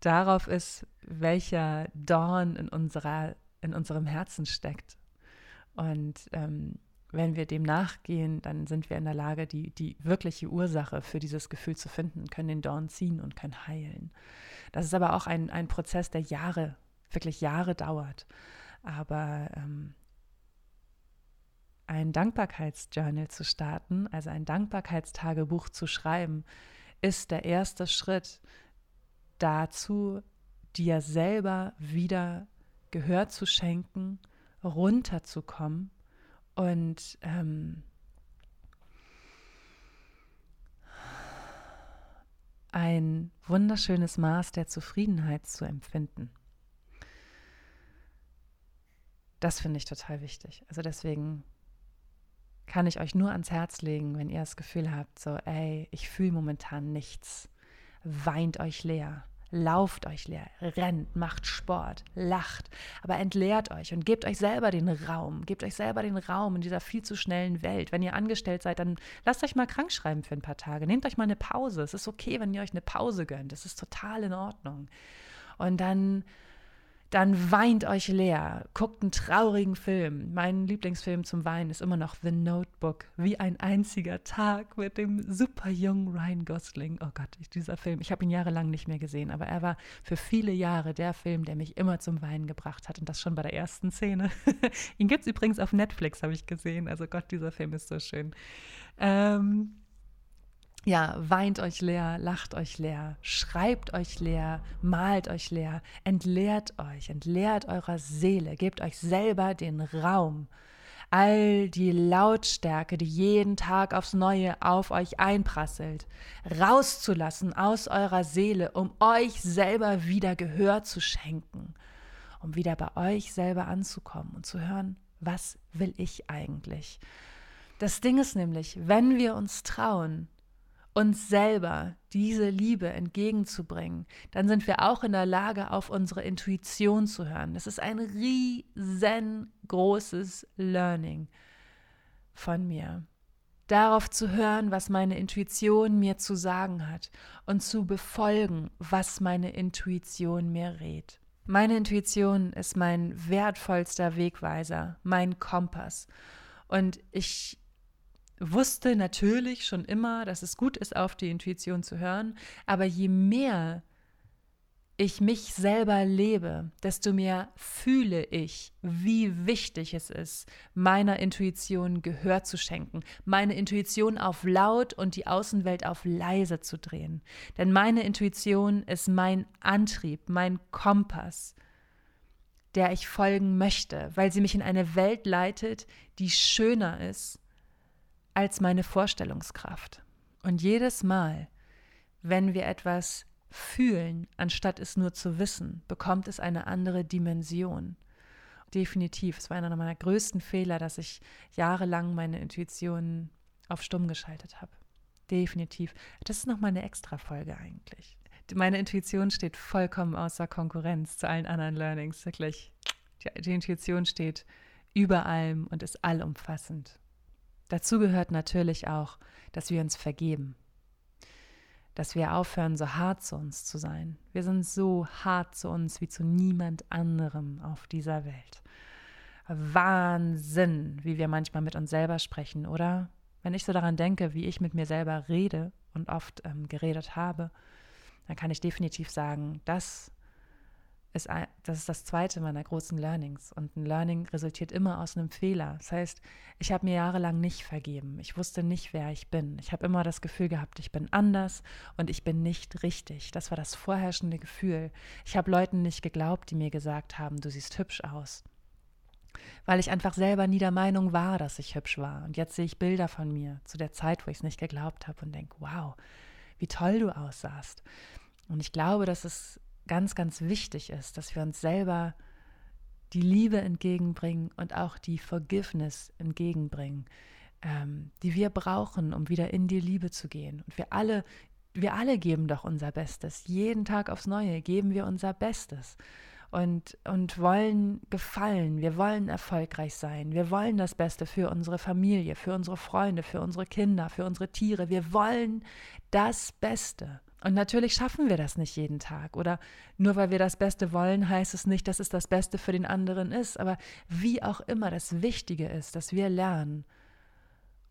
darauf ist, welcher Dorn in, unserer, in unserem Herzen steckt. Und ähm, wenn wir dem nachgehen, dann sind wir in der Lage, die, die wirkliche Ursache für dieses Gefühl zu finden, können den Dorn ziehen und können heilen. Das ist aber auch ein, ein Prozess, der Jahre, wirklich Jahre dauert. Aber ähm, ein Dankbarkeitsjournal zu starten, also ein Dankbarkeitstagebuch zu schreiben, ist der erste Schritt dazu, dir selber wieder Gehör zu schenken, runterzukommen und ähm, ein wunderschönes Maß der Zufriedenheit zu empfinden. Das finde ich total wichtig. Also deswegen kann ich euch nur ans Herz legen, wenn ihr das Gefühl habt, so, ey, ich fühle momentan nichts. Weint euch leer, lauft euch leer, rennt, macht Sport, lacht, aber entleert euch und gebt euch selber den Raum, gebt euch selber den Raum in dieser viel zu schnellen Welt. Wenn ihr angestellt seid, dann lasst euch mal krank schreiben für ein paar Tage. Nehmt euch mal eine Pause. Es ist okay, wenn ihr euch eine Pause gönnt. Das ist total in Ordnung. Und dann dann weint euch leer, guckt einen traurigen Film. Mein Lieblingsfilm zum Weinen ist immer noch The Notebook, wie ein einziger Tag mit dem super jungen Ryan Gosling. Oh Gott, dieser Film, ich habe ihn jahrelang nicht mehr gesehen, aber er war für viele Jahre der Film, der mich immer zum Weinen gebracht hat und das schon bei der ersten Szene. *laughs* ihn gibt es übrigens auf Netflix, habe ich gesehen. Also Gott, dieser Film ist so schön. Ähm, ja, weint euch leer, lacht euch leer, schreibt euch leer, malt euch leer, entleert euch, entleert eurer Seele, gebt euch selber den Raum, all die Lautstärke, die jeden Tag aufs Neue auf euch einprasselt, rauszulassen aus eurer Seele, um euch selber wieder Gehör zu schenken, um wieder bei euch selber anzukommen und zu hören, was will ich eigentlich? Das Ding ist nämlich, wenn wir uns trauen, uns selber diese Liebe entgegenzubringen, dann sind wir auch in der Lage, auf unsere Intuition zu hören. Das ist ein riesengroßes Learning von mir. Darauf zu hören, was meine Intuition mir zu sagen hat und zu befolgen, was meine Intuition mir rät. Meine Intuition ist mein wertvollster Wegweiser, mein Kompass. Und ich wusste natürlich schon immer, dass es gut ist, auf die Intuition zu hören, aber je mehr ich mich selber lebe, desto mehr fühle ich, wie wichtig es ist, meiner Intuition Gehör zu schenken, meine Intuition auf laut und die Außenwelt auf leise zu drehen. Denn meine Intuition ist mein Antrieb, mein Kompass, der ich folgen möchte, weil sie mich in eine Welt leitet, die schöner ist als meine Vorstellungskraft. Und jedes Mal, wenn wir etwas fühlen, anstatt es nur zu wissen, bekommt es eine andere Dimension. Definitiv. Es war einer meiner größten Fehler, dass ich jahrelang meine Intuition auf stumm geschaltet habe. Definitiv. Das ist nochmal eine extra Folge eigentlich. Meine Intuition steht vollkommen außer Konkurrenz zu allen anderen Learnings. Wirklich. Die, die Intuition steht über allem und ist allumfassend. Dazu gehört natürlich auch, dass wir uns vergeben, dass wir aufhören, so hart zu uns zu sein. Wir sind so hart zu uns wie zu niemand anderem auf dieser Welt. Wahnsinn, wie wir manchmal mit uns selber sprechen, oder? Wenn ich so daran denke, wie ich mit mir selber rede und oft ähm, geredet habe, dann kann ich definitiv sagen, das ist, das ist das zweite meiner großen Learnings. Und ein Learning resultiert immer aus einem Fehler. Das heißt, ich habe mir jahrelang nicht vergeben. Ich wusste nicht, wer ich bin. Ich habe immer das Gefühl gehabt, ich bin anders und ich bin nicht richtig. Das war das vorherrschende Gefühl. Ich habe Leuten nicht geglaubt, die mir gesagt haben, du siehst hübsch aus. Weil ich einfach selber nie der Meinung war, dass ich hübsch war. Und jetzt sehe ich Bilder von mir zu der Zeit, wo ich es nicht geglaubt habe und denke, wow, wie toll du aussahst. Und ich glaube, dass es ganz, ganz wichtig ist, dass wir uns selber die Liebe entgegenbringen und auch die Forgiveness entgegenbringen, ähm, die wir brauchen, um wieder in die Liebe zu gehen. Und wir alle, wir alle geben doch unser Bestes. Jeden Tag aufs Neue geben wir unser Bestes und, und wollen gefallen. Wir wollen erfolgreich sein. Wir wollen das Beste für unsere Familie, für unsere Freunde, für unsere Kinder, für unsere Tiere. Wir wollen das Beste. Und natürlich schaffen wir das nicht jeden Tag. Oder nur weil wir das Beste wollen, heißt es nicht, dass es das Beste für den anderen ist. Aber wie auch immer, das Wichtige ist, dass wir lernen,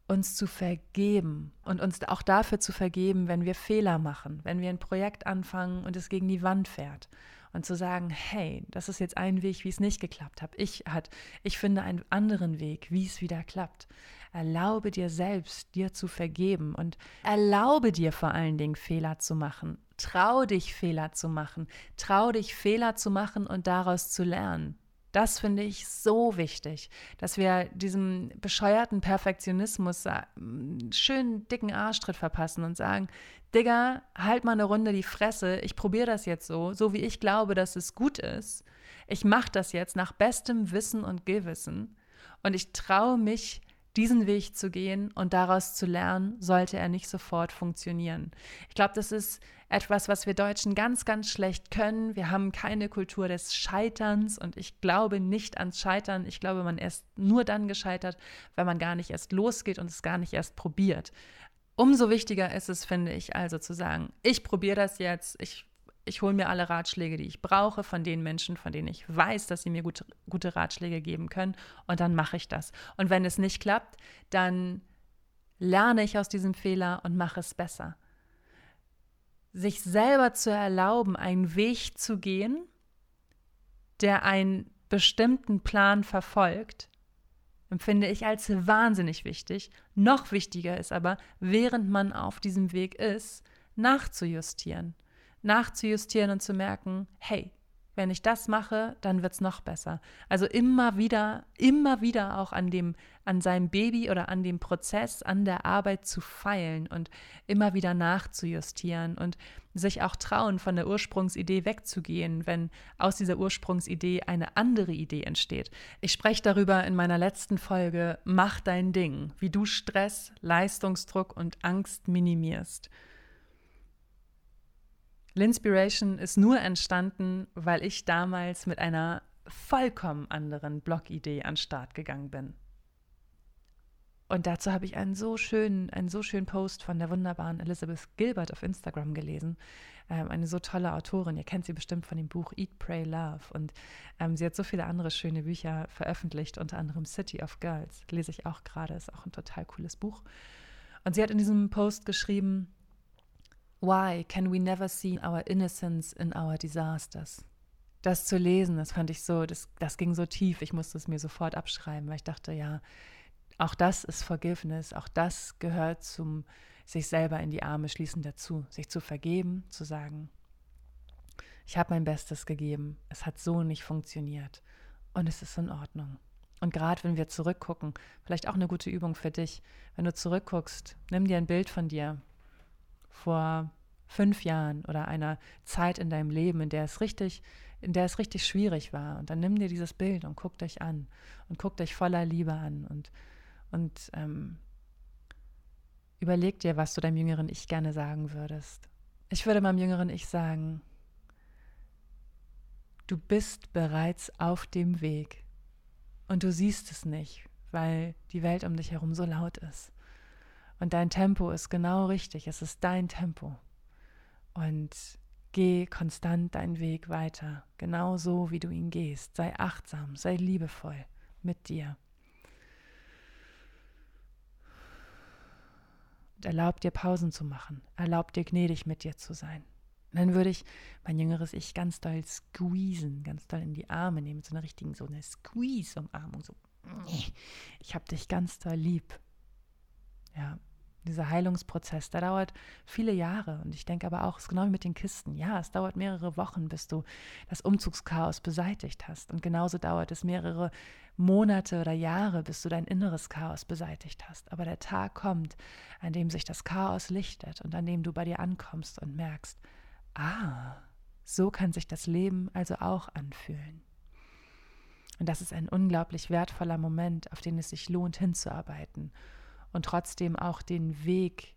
uns zu vergeben und uns auch dafür zu vergeben, wenn wir Fehler machen, wenn wir ein Projekt anfangen und es gegen die Wand fährt und zu sagen, hey, das ist jetzt ein Weg, wie es nicht geklappt hat. Ich hat, ich finde einen anderen Weg, wie es wieder klappt. Erlaube dir selbst, dir zu vergeben und erlaube dir vor allen Dingen Fehler zu machen. Trau dich Fehler zu machen. Trau dich Fehler zu machen und daraus zu lernen. Das finde ich so wichtig, dass wir diesem bescheuerten Perfektionismus einen schönen dicken Arschtritt verpassen und sagen, Digga, halt mal eine Runde die Fresse, ich probiere das jetzt so, so wie ich glaube, dass es gut ist. Ich mache das jetzt nach bestem Wissen und Gewissen und ich traue mich, diesen Weg zu gehen und daraus zu lernen, sollte er nicht sofort funktionieren. Ich glaube, das ist etwas, was wir Deutschen ganz, ganz schlecht können. Wir haben keine Kultur des Scheiterns und ich glaube nicht ans Scheitern. Ich glaube, man ist nur dann gescheitert, wenn man gar nicht erst losgeht und es gar nicht erst probiert. Umso wichtiger ist es, finde ich, also zu sagen, ich probiere das jetzt, ich ich hole mir alle Ratschläge, die ich brauche, von den Menschen, von denen ich weiß, dass sie mir gute, gute Ratschläge geben können. Und dann mache ich das. Und wenn es nicht klappt, dann lerne ich aus diesem Fehler und mache es besser. Sich selber zu erlauben, einen Weg zu gehen, der einen bestimmten Plan verfolgt, empfinde ich als wahnsinnig wichtig. Noch wichtiger ist aber, während man auf diesem Weg ist, nachzujustieren. Nachzujustieren und zu merken, hey, wenn ich das mache, dann wird es noch besser. Also immer wieder, immer wieder auch an dem, an seinem Baby oder an dem Prozess, an der Arbeit zu feilen und immer wieder nachzujustieren und sich auch trauen, von der Ursprungsidee wegzugehen, wenn aus dieser Ursprungsidee eine andere Idee entsteht. Ich spreche darüber in meiner letzten Folge Mach dein Ding, wie du Stress, Leistungsdruck und Angst minimierst. Linspiration ist nur entstanden, weil ich damals mit einer vollkommen anderen Blogidee an Start gegangen bin. Und dazu habe ich einen so schönen, einen so schönen Post von der wunderbaren Elizabeth Gilbert auf Instagram gelesen. Ähm, eine so tolle Autorin. Ihr kennt sie bestimmt von dem Buch Eat, Pray, Love. Und ähm, sie hat so viele andere schöne Bücher veröffentlicht, unter anderem City of Girls. Lese ich auch gerade, ist auch ein total cooles Buch. Und sie hat in diesem Post geschrieben, Why can we never see our innocence in our disasters? Das zu lesen, das fand ich so, das, das ging so tief, ich musste es mir sofort abschreiben, weil ich dachte, ja, auch das ist Forgiveness, auch das gehört zum sich selber in die Arme schließen dazu, sich zu vergeben, zu sagen, ich habe mein Bestes gegeben, es hat so nicht funktioniert. Und es ist in Ordnung. Und gerade wenn wir zurückgucken, vielleicht auch eine gute Übung für dich, wenn du zurückguckst, nimm dir ein Bild von dir, vor fünf Jahren oder einer Zeit in deinem Leben, in der es richtig, in der es richtig schwierig war. Und dann nimm dir dieses Bild und guck dich an und guck dich voller Liebe an und, und ähm, überleg dir, was du deinem jüngeren Ich gerne sagen würdest. Ich würde meinem jüngeren Ich sagen, du bist bereits auf dem Weg und du siehst es nicht, weil die Welt um dich herum so laut ist. Und dein Tempo ist genau richtig. Es ist dein Tempo. Und geh konstant deinen Weg weiter, genau so, wie du ihn gehst. Sei achtsam, sei liebevoll mit dir. Und erlaub dir Pausen zu machen. Erlaub dir gnädig mit dir zu sein. Und dann würde ich mein jüngeres Ich ganz doll squeezen, ganz doll in die Arme nehmen, so eine richtigen, so eine Squeeze-Umarmung, so, ich hab dich ganz doll lieb. Ja, dieser Heilungsprozess, der dauert viele Jahre. Und ich denke aber auch, es ist genau wie mit den Kisten. Ja, es dauert mehrere Wochen, bis du das Umzugschaos beseitigt hast. Und genauso dauert es mehrere Monate oder Jahre, bis du dein inneres Chaos beseitigt hast. Aber der Tag kommt, an dem sich das Chaos lichtet und an dem du bei dir ankommst und merkst, ah, so kann sich das Leben also auch anfühlen. Und das ist ein unglaublich wertvoller Moment, auf den es sich lohnt hinzuarbeiten und trotzdem auch den Weg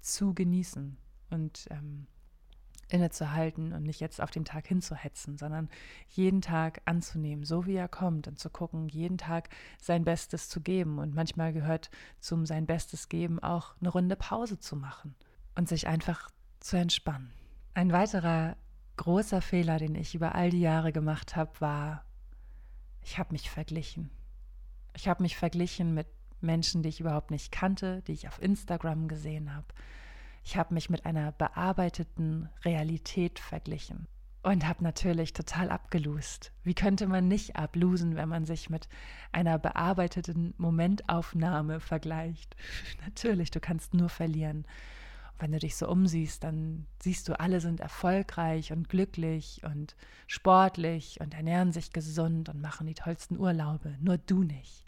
zu genießen und ähm, innezuhalten und nicht jetzt auf den Tag hinzuhetzen, sondern jeden Tag anzunehmen, so wie er kommt und zu gucken, jeden Tag sein Bestes zu geben. Und manchmal gehört zum sein Bestes geben auch eine Runde Pause zu machen und sich einfach zu entspannen. Ein weiterer großer Fehler, den ich über all die Jahre gemacht habe, war, ich habe mich verglichen. Ich habe mich verglichen mit Menschen, die ich überhaupt nicht kannte, die ich auf Instagram gesehen habe. Ich habe mich mit einer bearbeiteten Realität verglichen und habe natürlich total abgelust. Wie könnte man nicht ablosen, wenn man sich mit einer bearbeiteten Momentaufnahme vergleicht? *laughs* natürlich, du kannst nur verlieren. Wenn du dich so umsiehst, dann siehst du, alle sind erfolgreich und glücklich und sportlich und ernähren sich gesund und machen die tollsten Urlaube. Nur du nicht.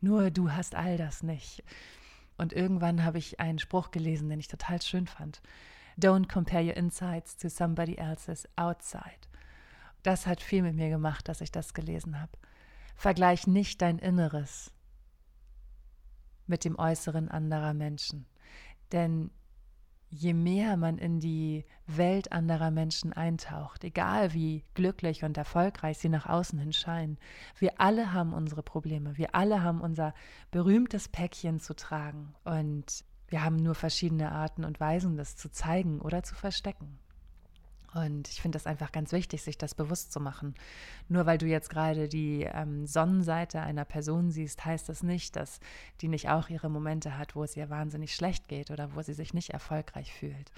Nur du hast all das nicht. Und irgendwann habe ich einen Spruch gelesen, den ich total schön fand. Don't compare your insides to somebody else's outside. Das hat viel mit mir gemacht, dass ich das gelesen habe. Vergleich nicht dein Inneres mit dem Äußeren anderer Menschen. Denn je mehr man in die Welt anderer Menschen eintaucht, egal wie glücklich und erfolgreich sie nach außen hin scheinen, wir alle haben unsere Probleme, wir alle haben unser berühmtes Päckchen zu tragen und wir haben nur verschiedene Arten und Weisen, das zu zeigen oder zu verstecken. Und ich finde das einfach ganz wichtig, sich das bewusst zu machen. Nur weil du jetzt gerade die ähm, Sonnenseite einer Person siehst, heißt das nicht, dass die nicht auch ihre Momente hat, wo es ihr wahnsinnig schlecht geht oder wo sie sich nicht erfolgreich fühlt.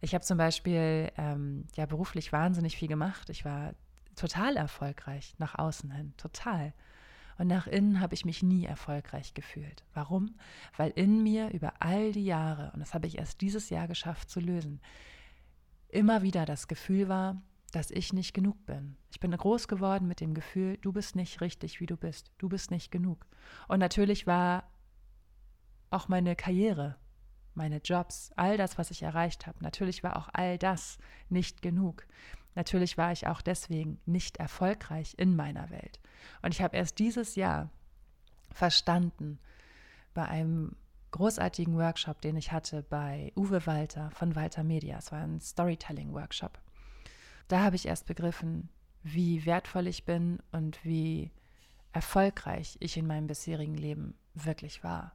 Ich habe zum Beispiel ähm, ja beruflich wahnsinnig viel gemacht. Ich war total erfolgreich nach außen hin, total. Und nach innen habe ich mich nie erfolgreich gefühlt. Warum? Weil in mir über all die Jahre, und das habe ich erst dieses Jahr geschafft zu lösen, immer wieder das Gefühl war, dass ich nicht genug bin. Ich bin groß geworden mit dem Gefühl, du bist nicht richtig, wie du bist. Du bist nicht genug. Und natürlich war auch meine Karriere, meine Jobs, all das, was ich erreicht habe, natürlich war auch all das nicht genug. Natürlich war ich auch deswegen nicht erfolgreich in meiner Welt. Und ich habe erst dieses Jahr verstanden, bei einem großartigen Workshop, den ich hatte bei Uwe Walter von Walter Media, es war ein Storytelling-Workshop. Da habe ich erst begriffen, wie wertvoll ich bin und wie erfolgreich ich in meinem bisherigen Leben wirklich war,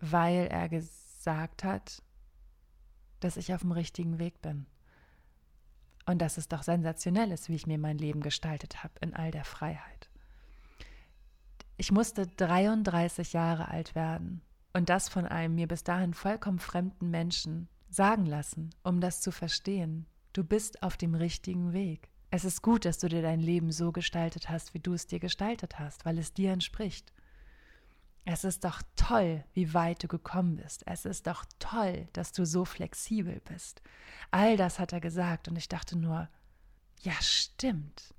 weil er gesagt hat, dass ich auf dem richtigen Weg bin und dass es doch sensationell ist, wie ich mir mein Leben gestaltet habe in all der Freiheit. Ich musste 33 Jahre alt werden und das von einem mir bis dahin vollkommen fremden Menschen sagen lassen, um das zu verstehen. Du bist auf dem richtigen Weg. Es ist gut, dass du dir dein Leben so gestaltet hast, wie du es dir gestaltet hast, weil es dir entspricht. Es ist doch toll, wie weit du gekommen bist. Es ist doch toll, dass du so flexibel bist. All das hat er gesagt und ich dachte nur, ja, stimmt.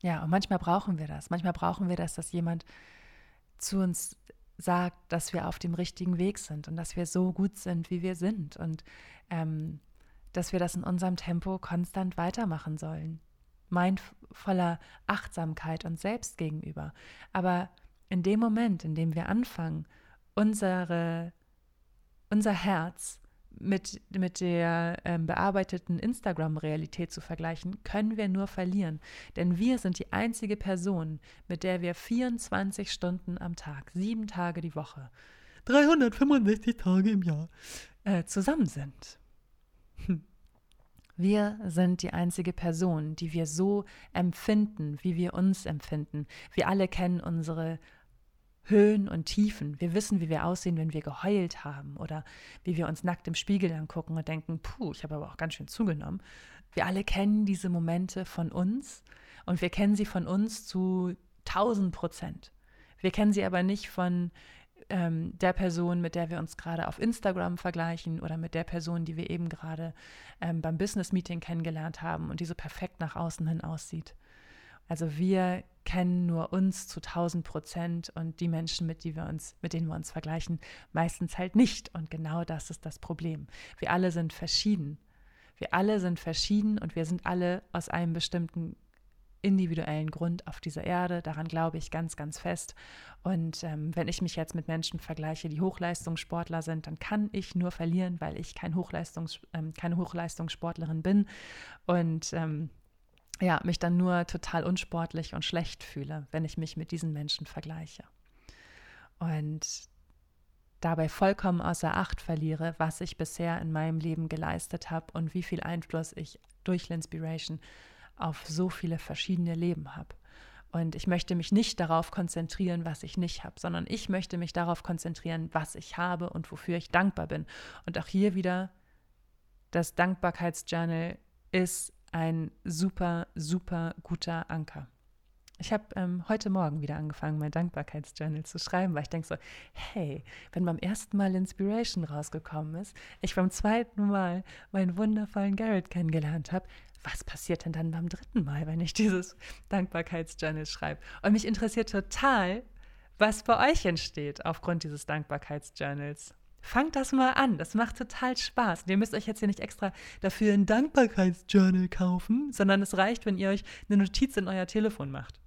Ja, und manchmal brauchen wir das. Manchmal brauchen wir das, dass jemand zu uns sagt, dass wir auf dem richtigen Weg sind und dass wir so gut sind, wie wir sind und ähm, dass wir das in unserem Tempo konstant weitermachen sollen. Mindvoller Achtsamkeit uns selbst gegenüber. Aber in dem Moment, in dem wir anfangen, unsere, unser Herz mit, mit der ähm, bearbeiteten Instagram-Realität zu vergleichen, können wir nur verlieren. Denn wir sind die einzige Person, mit der wir 24 Stunden am Tag, sieben Tage die Woche, 365 Tage im Jahr äh, zusammen sind. Hm. Wir sind die einzige Person, die wir so empfinden, wie wir uns empfinden. Wir alle kennen unsere Höhen und Tiefen. Wir wissen, wie wir aussehen, wenn wir geheult haben oder wie wir uns nackt im Spiegel angucken und denken, puh, ich habe aber auch ganz schön zugenommen. Wir alle kennen diese Momente von uns und wir kennen sie von uns zu 1000 Prozent. Wir kennen sie aber nicht von ähm, der Person, mit der wir uns gerade auf Instagram vergleichen oder mit der Person, die wir eben gerade ähm, beim Business Meeting kennengelernt haben und die so perfekt nach außen hin aussieht. Also wir kennen nur uns zu 1000 Prozent und die Menschen, mit, die wir uns, mit denen wir uns vergleichen, meistens halt nicht. Und genau das ist das Problem. Wir alle sind verschieden. Wir alle sind verschieden und wir sind alle aus einem bestimmten individuellen Grund auf dieser Erde. Daran glaube ich ganz, ganz fest. Und ähm, wenn ich mich jetzt mit Menschen vergleiche, die Hochleistungssportler sind, dann kann ich nur verlieren, weil ich kein Hochleistungs, ähm, keine Hochleistungssportlerin bin. Und ähm, ja, mich dann nur total unsportlich und schlecht fühle, wenn ich mich mit diesen Menschen vergleiche. Und dabei vollkommen außer Acht verliere, was ich bisher in meinem Leben geleistet habe und wie viel Einfluss ich durch Linspiration auf so viele verschiedene Leben habe. Und ich möchte mich nicht darauf konzentrieren, was ich nicht habe, sondern ich möchte mich darauf konzentrieren, was ich habe und wofür ich dankbar bin. Und auch hier wieder, das Dankbarkeitsjournal ist ein super, super guter Anker. Ich habe ähm, heute Morgen wieder angefangen, mein Dankbarkeitsjournal zu schreiben, weil ich denke so, hey, wenn beim ersten Mal Inspiration rausgekommen ist, ich beim zweiten Mal meinen wundervollen Garrett kennengelernt habe, was passiert denn dann beim dritten Mal, wenn ich dieses Dankbarkeitsjournal schreibe? Und mich interessiert total, was bei euch entsteht aufgrund dieses Dankbarkeitsjournals. Fangt das mal an. Das macht total Spaß. Und ihr müsst euch jetzt hier nicht extra dafür ein Dankbarkeitsjournal kaufen, sondern es reicht, wenn ihr euch eine Notiz in euer Telefon macht.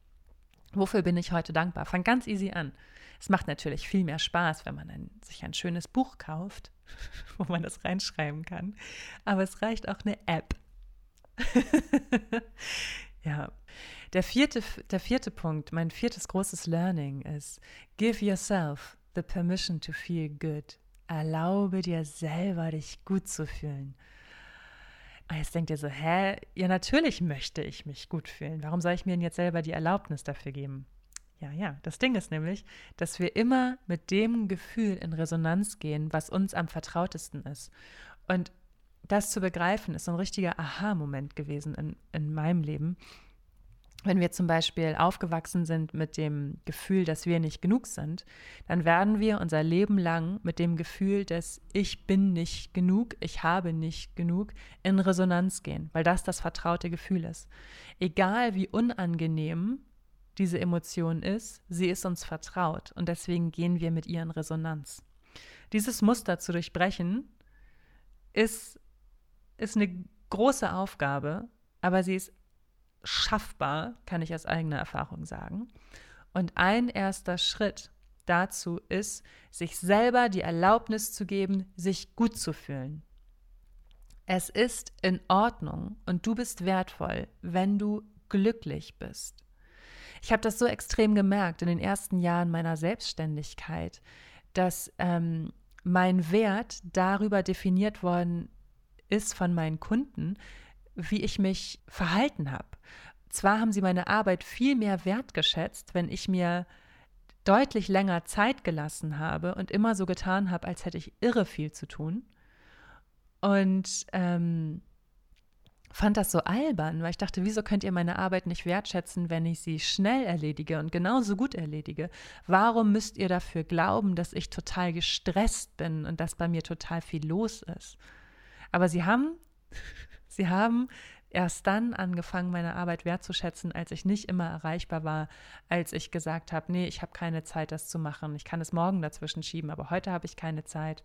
Wofür bin ich heute dankbar? Fangt ganz easy an. Es macht natürlich viel mehr Spaß, wenn man ein, sich ein schönes Buch kauft, *laughs* wo man das reinschreiben kann. Aber es reicht auch eine App. *laughs* ja. Der vierte, der vierte Punkt, mein viertes großes Learning ist, give yourself the permission to feel good. Erlaube dir selber, dich gut zu fühlen. Und jetzt denkt ihr so, hä? Ja, natürlich möchte ich mich gut fühlen. Warum soll ich mir denn jetzt selber die Erlaubnis dafür geben? Ja, ja, das Ding ist nämlich, dass wir immer mit dem Gefühl in Resonanz gehen, was uns am vertrautesten ist. Und das zu begreifen, ist so ein richtiger Aha-Moment gewesen in, in meinem Leben, wenn wir zum Beispiel aufgewachsen sind mit dem Gefühl, dass wir nicht genug sind, dann werden wir unser Leben lang mit dem Gefühl, dass ich bin nicht genug, ich habe nicht genug, in Resonanz gehen, weil das das vertraute Gefühl ist. Egal wie unangenehm diese Emotion ist, sie ist uns vertraut und deswegen gehen wir mit ihr in Resonanz. Dieses Muster zu durchbrechen ist, ist eine große Aufgabe, aber sie ist schaffbar, kann ich aus eigener Erfahrung sagen. Und ein erster Schritt dazu ist, sich selber die Erlaubnis zu geben, sich gut zu fühlen. Es ist in Ordnung und du bist wertvoll, wenn du glücklich bist. Ich habe das so extrem gemerkt in den ersten Jahren meiner Selbstständigkeit, dass ähm, mein Wert darüber definiert worden ist von meinen Kunden, wie ich mich verhalten habe. Zwar haben sie meine Arbeit viel mehr wertgeschätzt, wenn ich mir deutlich länger Zeit gelassen habe und immer so getan habe, als hätte ich irre viel zu tun. Und ähm, fand das so albern, weil ich dachte, wieso könnt ihr meine Arbeit nicht wertschätzen, wenn ich sie schnell erledige und genauso gut erledige? Warum müsst ihr dafür glauben, dass ich total gestresst bin und dass bei mir total viel los ist? Aber sie haben Sie haben erst dann angefangen, meine Arbeit wertzuschätzen, als ich nicht immer erreichbar war, als ich gesagt habe, nee, ich habe keine Zeit, das zu machen. Ich kann es morgen dazwischen schieben, aber heute habe ich keine Zeit.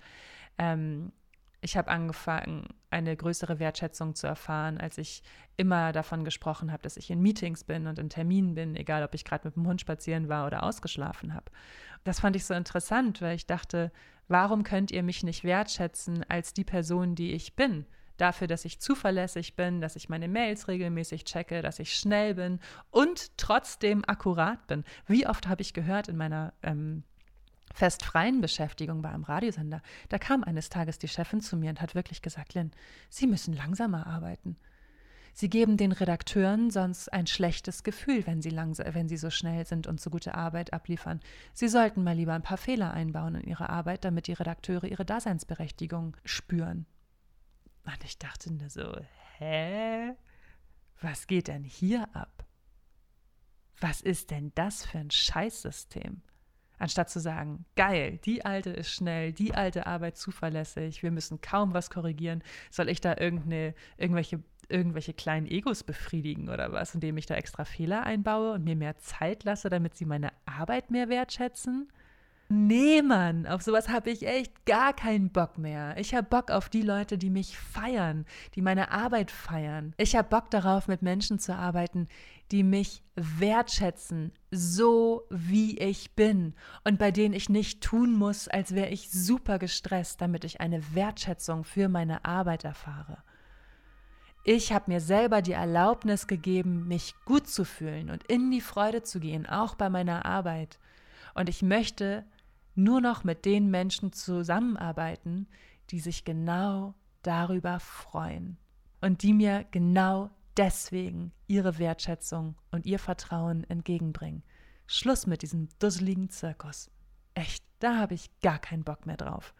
Ähm, ich habe angefangen, eine größere Wertschätzung zu erfahren, als ich immer davon gesprochen habe, dass ich in Meetings bin und in Terminen bin, egal ob ich gerade mit dem Hund spazieren war oder ausgeschlafen habe. Das fand ich so interessant, weil ich dachte, warum könnt ihr mich nicht wertschätzen als die Person, die ich bin? Dafür, dass ich zuverlässig bin, dass ich meine Mails regelmäßig checke, dass ich schnell bin und trotzdem akkurat bin. Wie oft habe ich gehört in meiner ähm, festfreien Beschäftigung bei einem Radiosender, da kam eines Tages die Chefin zu mir und hat wirklich gesagt, Lynn, Sie müssen langsamer arbeiten. Sie geben den Redakteuren sonst ein schlechtes Gefühl, wenn sie, langsam, wenn sie so schnell sind und so gute Arbeit abliefern. Sie sollten mal lieber ein paar Fehler einbauen in ihre Arbeit, damit die Redakteure ihre Daseinsberechtigung spüren. Und ich dachte nur so, hä? Was geht denn hier ab? Was ist denn das für ein Scheißsystem? Anstatt zu sagen, geil, die alte ist schnell, die alte Arbeit zuverlässig, wir müssen kaum was korrigieren, soll ich da irgendeine, irgendwelche, irgendwelche kleinen Egos befriedigen oder was, indem ich da extra Fehler einbaue und mir mehr Zeit lasse, damit sie meine Arbeit mehr wertschätzen? Nee, Mann, auf sowas habe ich echt gar keinen Bock mehr. Ich habe Bock auf die Leute, die mich feiern, die meine Arbeit feiern. Ich habe Bock darauf, mit Menschen zu arbeiten, die mich wertschätzen, so wie ich bin und bei denen ich nicht tun muss, als wäre ich super gestresst, damit ich eine Wertschätzung für meine Arbeit erfahre. Ich habe mir selber die Erlaubnis gegeben, mich gut zu fühlen und in die Freude zu gehen, auch bei meiner Arbeit. Und ich möchte nur noch mit den Menschen zusammenarbeiten, die sich genau darüber freuen und die mir genau deswegen ihre Wertschätzung und ihr Vertrauen entgegenbringen. Schluss mit diesem dusseligen Zirkus. Echt, da habe ich gar keinen Bock mehr drauf.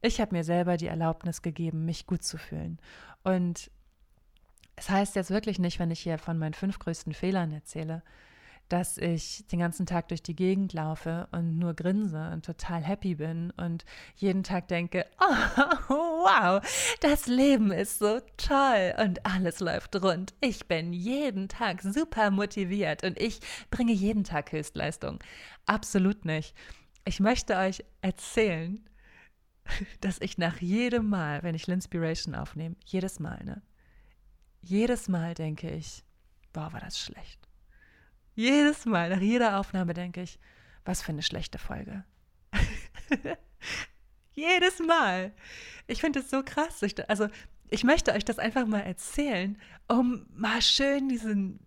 Ich habe mir selber die Erlaubnis gegeben, mich gut zu fühlen. Und es heißt jetzt wirklich nicht, wenn ich hier von meinen fünf größten Fehlern erzähle, dass ich den ganzen Tag durch die Gegend laufe und nur grinse und total happy bin und jeden Tag denke, *laughs* oh, wow, das Leben ist so toll und alles läuft rund. Ich bin jeden Tag super motiviert und ich bringe jeden Tag Höchstleistung. Absolut nicht. Ich möchte euch erzählen, *laughs* dass ich nach jedem Mal, wenn ich Linspiration aufnehme, jedes Mal, ne? Jedes Mal denke ich, boah, war das schlecht jedes Mal, nach jeder Aufnahme denke ich, was für eine schlechte Folge. *laughs* Jedes Mal. Ich finde es so krass. Ich, also, ich möchte euch das einfach mal erzählen, um mal schön diesen,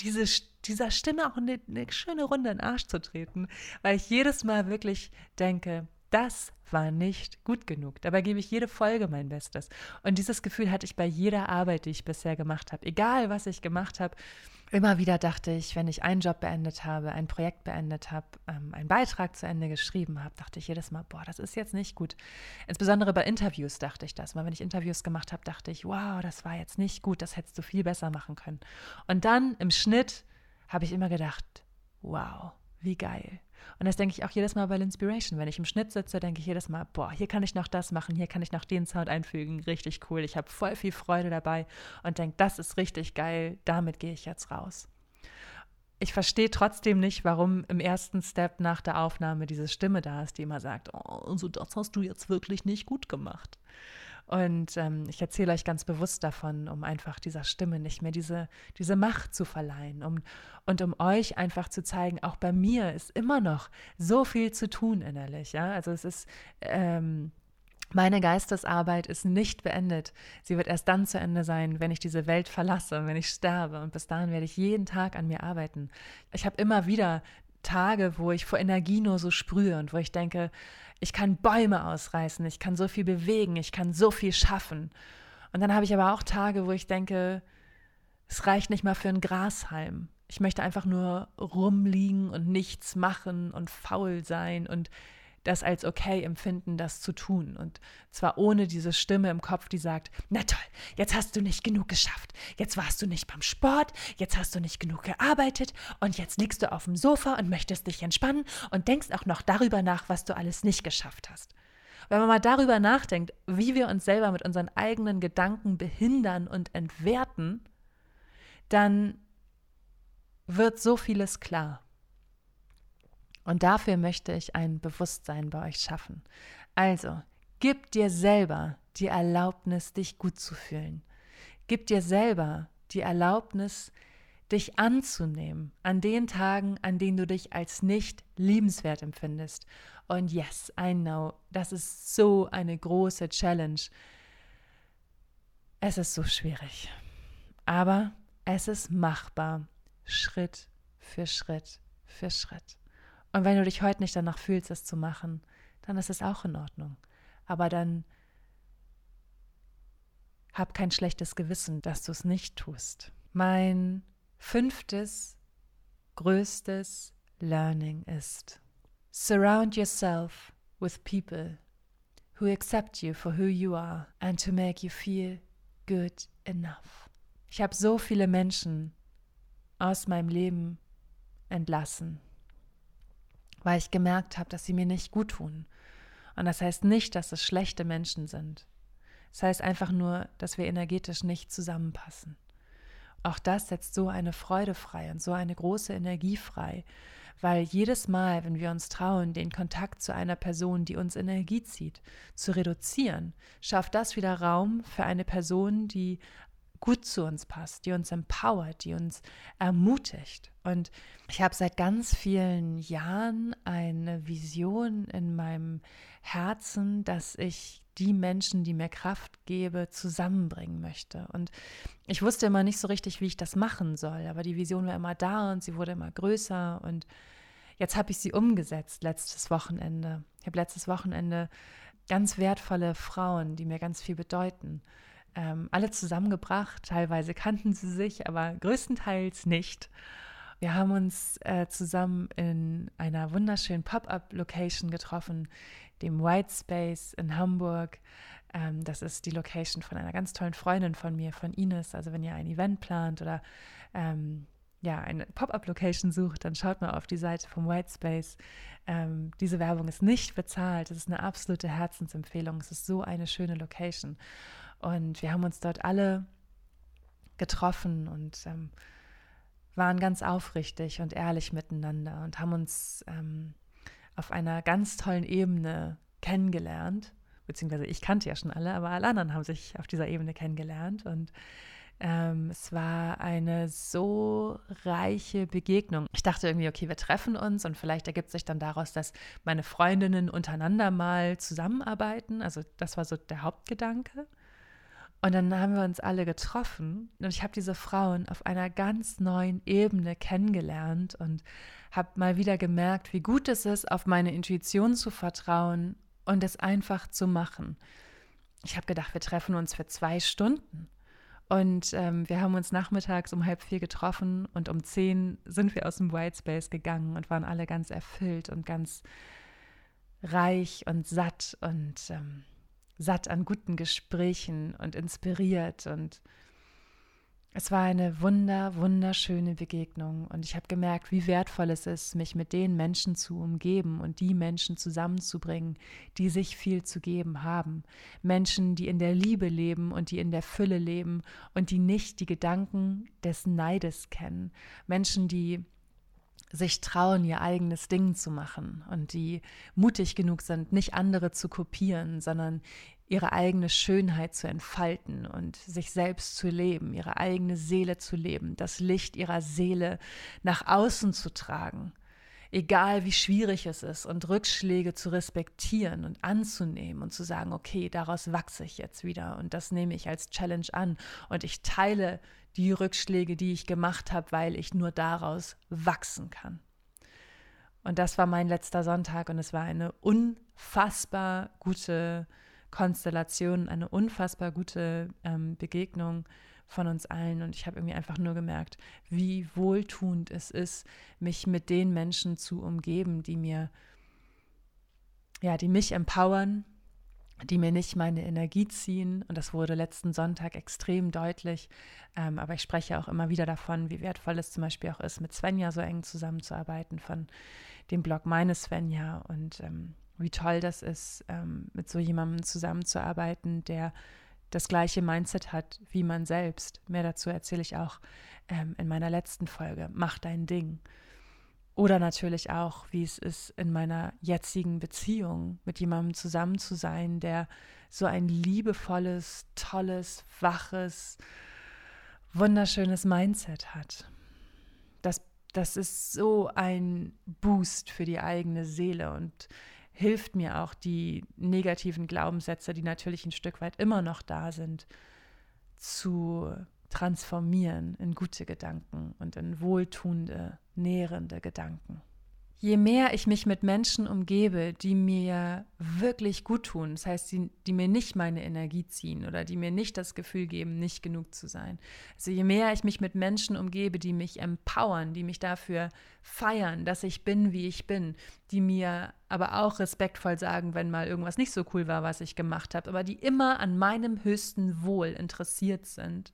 diese, dieser Stimme auch eine, eine schöne Runde in den Arsch zu treten, weil ich jedes Mal wirklich denke, das war nicht gut genug. Dabei gebe ich jede Folge mein Bestes. Und dieses Gefühl hatte ich bei jeder Arbeit, die ich bisher gemacht habe. Egal, was ich gemacht habe, immer wieder dachte ich, wenn ich einen Job beendet habe, ein Projekt beendet habe, ähm, einen Beitrag zu Ende geschrieben habe, dachte ich jedes Mal, boah, das ist jetzt nicht gut. Insbesondere bei Interviews dachte ich das. Weil wenn ich Interviews gemacht habe, dachte ich, wow, das war jetzt nicht gut, das hättest du viel besser machen können. Und dann im Schnitt habe ich immer gedacht, wow, wie geil. Und das denke ich auch jedes Mal bei Inspiration. Wenn ich im Schnitt sitze, denke ich jedes Mal, boah, hier kann ich noch das machen, hier kann ich noch den Sound einfügen, richtig cool. Ich habe voll viel Freude dabei und denke, das ist richtig geil, damit gehe ich jetzt raus. Ich verstehe trotzdem nicht, warum im ersten Step nach der Aufnahme diese Stimme da ist, die immer sagt, oh, also das hast du jetzt wirklich nicht gut gemacht. Und ähm, ich erzähle euch ganz bewusst davon, um einfach dieser Stimme nicht mehr diese, diese Macht zu verleihen um, und um euch einfach zu zeigen, auch bei mir ist immer noch so viel zu tun innerlich. Ja? Also es ist. Ähm, meine Geistesarbeit ist nicht beendet. Sie wird erst dann zu Ende sein, wenn ich diese Welt verlasse, wenn ich sterbe. Und bis dahin werde ich jeden Tag an mir arbeiten. Ich habe immer wieder Tage, wo ich vor Energie nur so sprühe und wo ich denke, ich kann Bäume ausreißen, ich kann so viel bewegen, ich kann so viel schaffen. Und dann habe ich aber auch Tage, wo ich denke, es reicht nicht mal für einen Grashalm. Ich möchte einfach nur rumliegen und nichts machen und faul sein und das als okay empfinden, das zu tun. Und zwar ohne diese Stimme im Kopf, die sagt, na toll, jetzt hast du nicht genug geschafft, jetzt warst du nicht beim Sport, jetzt hast du nicht genug gearbeitet und jetzt liegst du auf dem Sofa und möchtest dich entspannen und denkst auch noch darüber nach, was du alles nicht geschafft hast. Wenn man mal darüber nachdenkt, wie wir uns selber mit unseren eigenen Gedanken behindern und entwerten, dann wird so vieles klar. Und dafür möchte ich ein Bewusstsein bei euch schaffen. Also, gib dir selber die Erlaubnis, dich gut zu fühlen. Gib dir selber die Erlaubnis, dich anzunehmen an den Tagen, an denen du dich als nicht liebenswert empfindest. Und yes, I know, das ist so eine große Challenge. Es ist so schwierig. Aber es ist machbar, Schritt für Schritt für Schritt. Und wenn du dich heute nicht danach fühlst, es zu machen, dann ist es auch in Ordnung. Aber dann hab kein schlechtes Gewissen, dass du es nicht tust. Mein fünftes, größtes Learning ist, surround yourself with people who accept you for who you are and to make you feel good enough. Ich habe so viele Menschen aus meinem Leben entlassen, weil ich gemerkt habe, dass sie mir nicht gut tun. Und das heißt nicht, dass es schlechte Menschen sind. Das heißt einfach nur, dass wir energetisch nicht zusammenpassen. Auch das setzt so eine Freude frei und so eine große Energie frei, weil jedes Mal, wenn wir uns trauen, den Kontakt zu einer Person, die uns Energie zieht, zu reduzieren, schafft das wieder Raum für eine Person, die gut zu uns passt, die uns empowert, die uns ermutigt. Und ich habe seit ganz vielen Jahren eine Vision in meinem Herzen, dass ich die Menschen, die mir Kraft gebe, zusammenbringen möchte. Und ich wusste immer nicht so richtig, wie ich das machen soll, aber die Vision war immer da und sie wurde immer größer und jetzt habe ich sie umgesetzt letztes Wochenende. Ich habe letztes Wochenende ganz wertvolle Frauen, die mir ganz viel bedeuten, ähm, alle zusammengebracht. Teilweise kannten sie sich, aber größtenteils nicht. Wir haben uns äh, zusammen in einer wunderschönen Pop-up-Location getroffen, dem White Space in Hamburg. Ähm, das ist die Location von einer ganz tollen Freundin von mir, von Ines. Also wenn ihr ein Event plant oder ähm, ja, eine Pop-up-Location sucht, dann schaut mal auf die Seite vom White Space. Ähm, diese Werbung ist nicht bezahlt. Es ist eine absolute Herzensempfehlung. Es ist so eine schöne Location. Und wir haben uns dort alle getroffen und ähm, waren ganz aufrichtig und ehrlich miteinander und haben uns ähm, auf einer ganz tollen Ebene kennengelernt. Beziehungsweise ich kannte ja schon alle, aber alle anderen haben sich auf dieser Ebene kennengelernt. Und ähm, es war eine so reiche Begegnung. Ich dachte irgendwie, okay, wir treffen uns und vielleicht ergibt sich dann daraus, dass meine Freundinnen untereinander mal zusammenarbeiten. Also das war so der Hauptgedanke. Und dann haben wir uns alle getroffen und ich habe diese Frauen auf einer ganz neuen Ebene kennengelernt und habe mal wieder gemerkt, wie gut es ist, auf meine Intuition zu vertrauen und es einfach zu machen. Ich habe gedacht, wir treffen uns für zwei Stunden. Und ähm, wir haben uns nachmittags um halb vier getroffen und um zehn sind wir aus dem Whitespace gegangen und waren alle ganz erfüllt und ganz reich und satt und ähm, satt an guten Gesprächen und inspiriert und es war eine wunder, wunderschöne Begegnung und ich habe gemerkt, wie wertvoll es ist, mich mit den Menschen zu umgeben und die Menschen zusammenzubringen, die sich viel zu geben haben. Menschen, die in der Liebe leben und die in der Fülle leben und die nicht die Gedanken des Neides kennen. Menschen, die sich trauen, ihr eigenes Ding zu machen und die mutig genug sind, nicht andere zu kopieren, sondern ihre eigene Schönheit zu entfalten und sich selbst zu leben, ihre eigene Seele zu leben, das Licht ihrer Seele nach außen zu tragen, egal wie schwierig es ist und Rückschläge zu respektieren und anzunehmen und zu sagen, okay, daraus wachse ich jetzt wieder und das nehme ich als Challenge an und ich teile die Rückschläge, die ich gemacht habe, weil ich nur daraus wachsen kann. Und das war mein letzter Sonntag und es war eine unfassbar gute Konstellation, eine unfassbar gute ähm, Begegnung von uns allen. Und ich habe irgendwie einfach nur gemerkt, wie wohltuend es ist, mich mit den Menschen zu umgeben, die mir, ja, die mich empowern, die mir nicht meine Energie ziehen. Und das wurde letzten Sonntag extrem deutlich. Ähm, aber ich spreche auch immer wieder davon, wie wertvoll es zum Beispiel auch ist, mit Svenja so eng zusammenzuarbeiten von dem Blog meines Svenja. Und ähm, wie toll das ist, ähm, mit so jemandem zusammenzuarbeiten, der das gleiche Mindset hat wie man selbst. Mehr dazu erzähle ich auch ähm, in meiner letzten Folge. Mach dein Ding. Oder natürlich auch, wie es ist, in meiner jetzigen Beziehung mit jemandem zusammen zu sein, der so ein liebevolles, tolles, waches, wunderschönes Mindset hat. Das, das ist so ein Boost für die eigene Seele und hilft mir auch, die negativen Glaubenssätze, die natürlich ein Stück weit immer noch da sind, zu transformieren in gute Gedanken und in wohltuende, nährende Gedanken je mehr ich mich mit Menschen umgebe, die mir wirklich gut tun, das heißt, die, die, mir nicht meine Energie ziehen oder die mir nicht das Gefühl geben, nicht genug zu sein. Also je mehr ich mich mit Menschen umgebe, die mich empowern, die mich dafür feiern, dass ich bin, wie ich bin, die mir aber auch respektvoll sagen, wenn mal irgendwas nicht so cool war, was ich gemacht habe, aber die immer an meinem höchsten Wohl interessiert sind,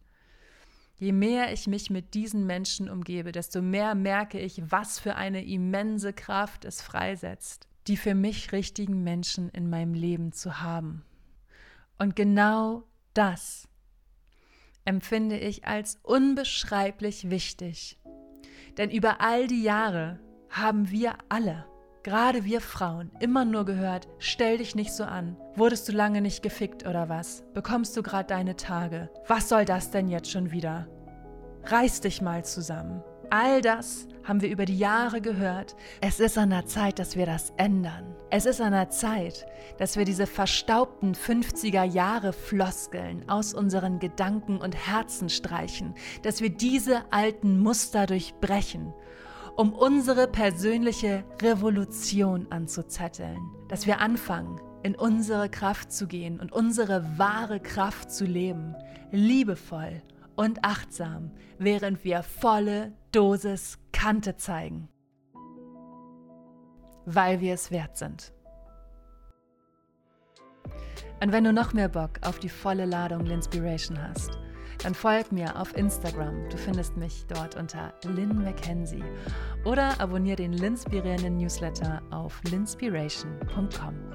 Je mehr ich mich mit diesen Menschen umgebe, desto mehr merke ich, was für eine immense Kraft es freisetzt, die für mich richtigen Menschen in meinem Leben zu haben. Und genau das empfinde ich als unbeschreiblich wichtig. Denn über all die Jahre haben wir alle, gerade wir Frauen, immer nur gehört, stell dich nicht so an. Wurdest du lange nicht gefickt oder was? Bekommst du gerade deine Tage? Was soll das denn jetzt schon wieder? Reiß dich mal zusammen. All das haben wir über die Jahre gehört. Es ist an der Zeit, dass wir das ändern. Es ist an der Zeit, dass wir diese verstaubten 50er Jahre Floskeln aus unseren Gedanken und Herzen streichen, dass wir diese alten Muster durchbrechen, um unsere persönliche Revolution anzuzetteln, dass wir anfangen, in unsere Kraft zu gehen und unsere wahre Kraft zu leben, liebevoll und achtsam, während wir volle Dosis Kante zeigen, weil wir es wert sind. Und wenn du noch mehr Bock auf die volle Ladung Linspiration hast, dann folg mir auf Instagram. Du findest mich dort unter Lynn McKenzie. Oder abonniere den Linspirierenden Newsletter auf linspiration.com.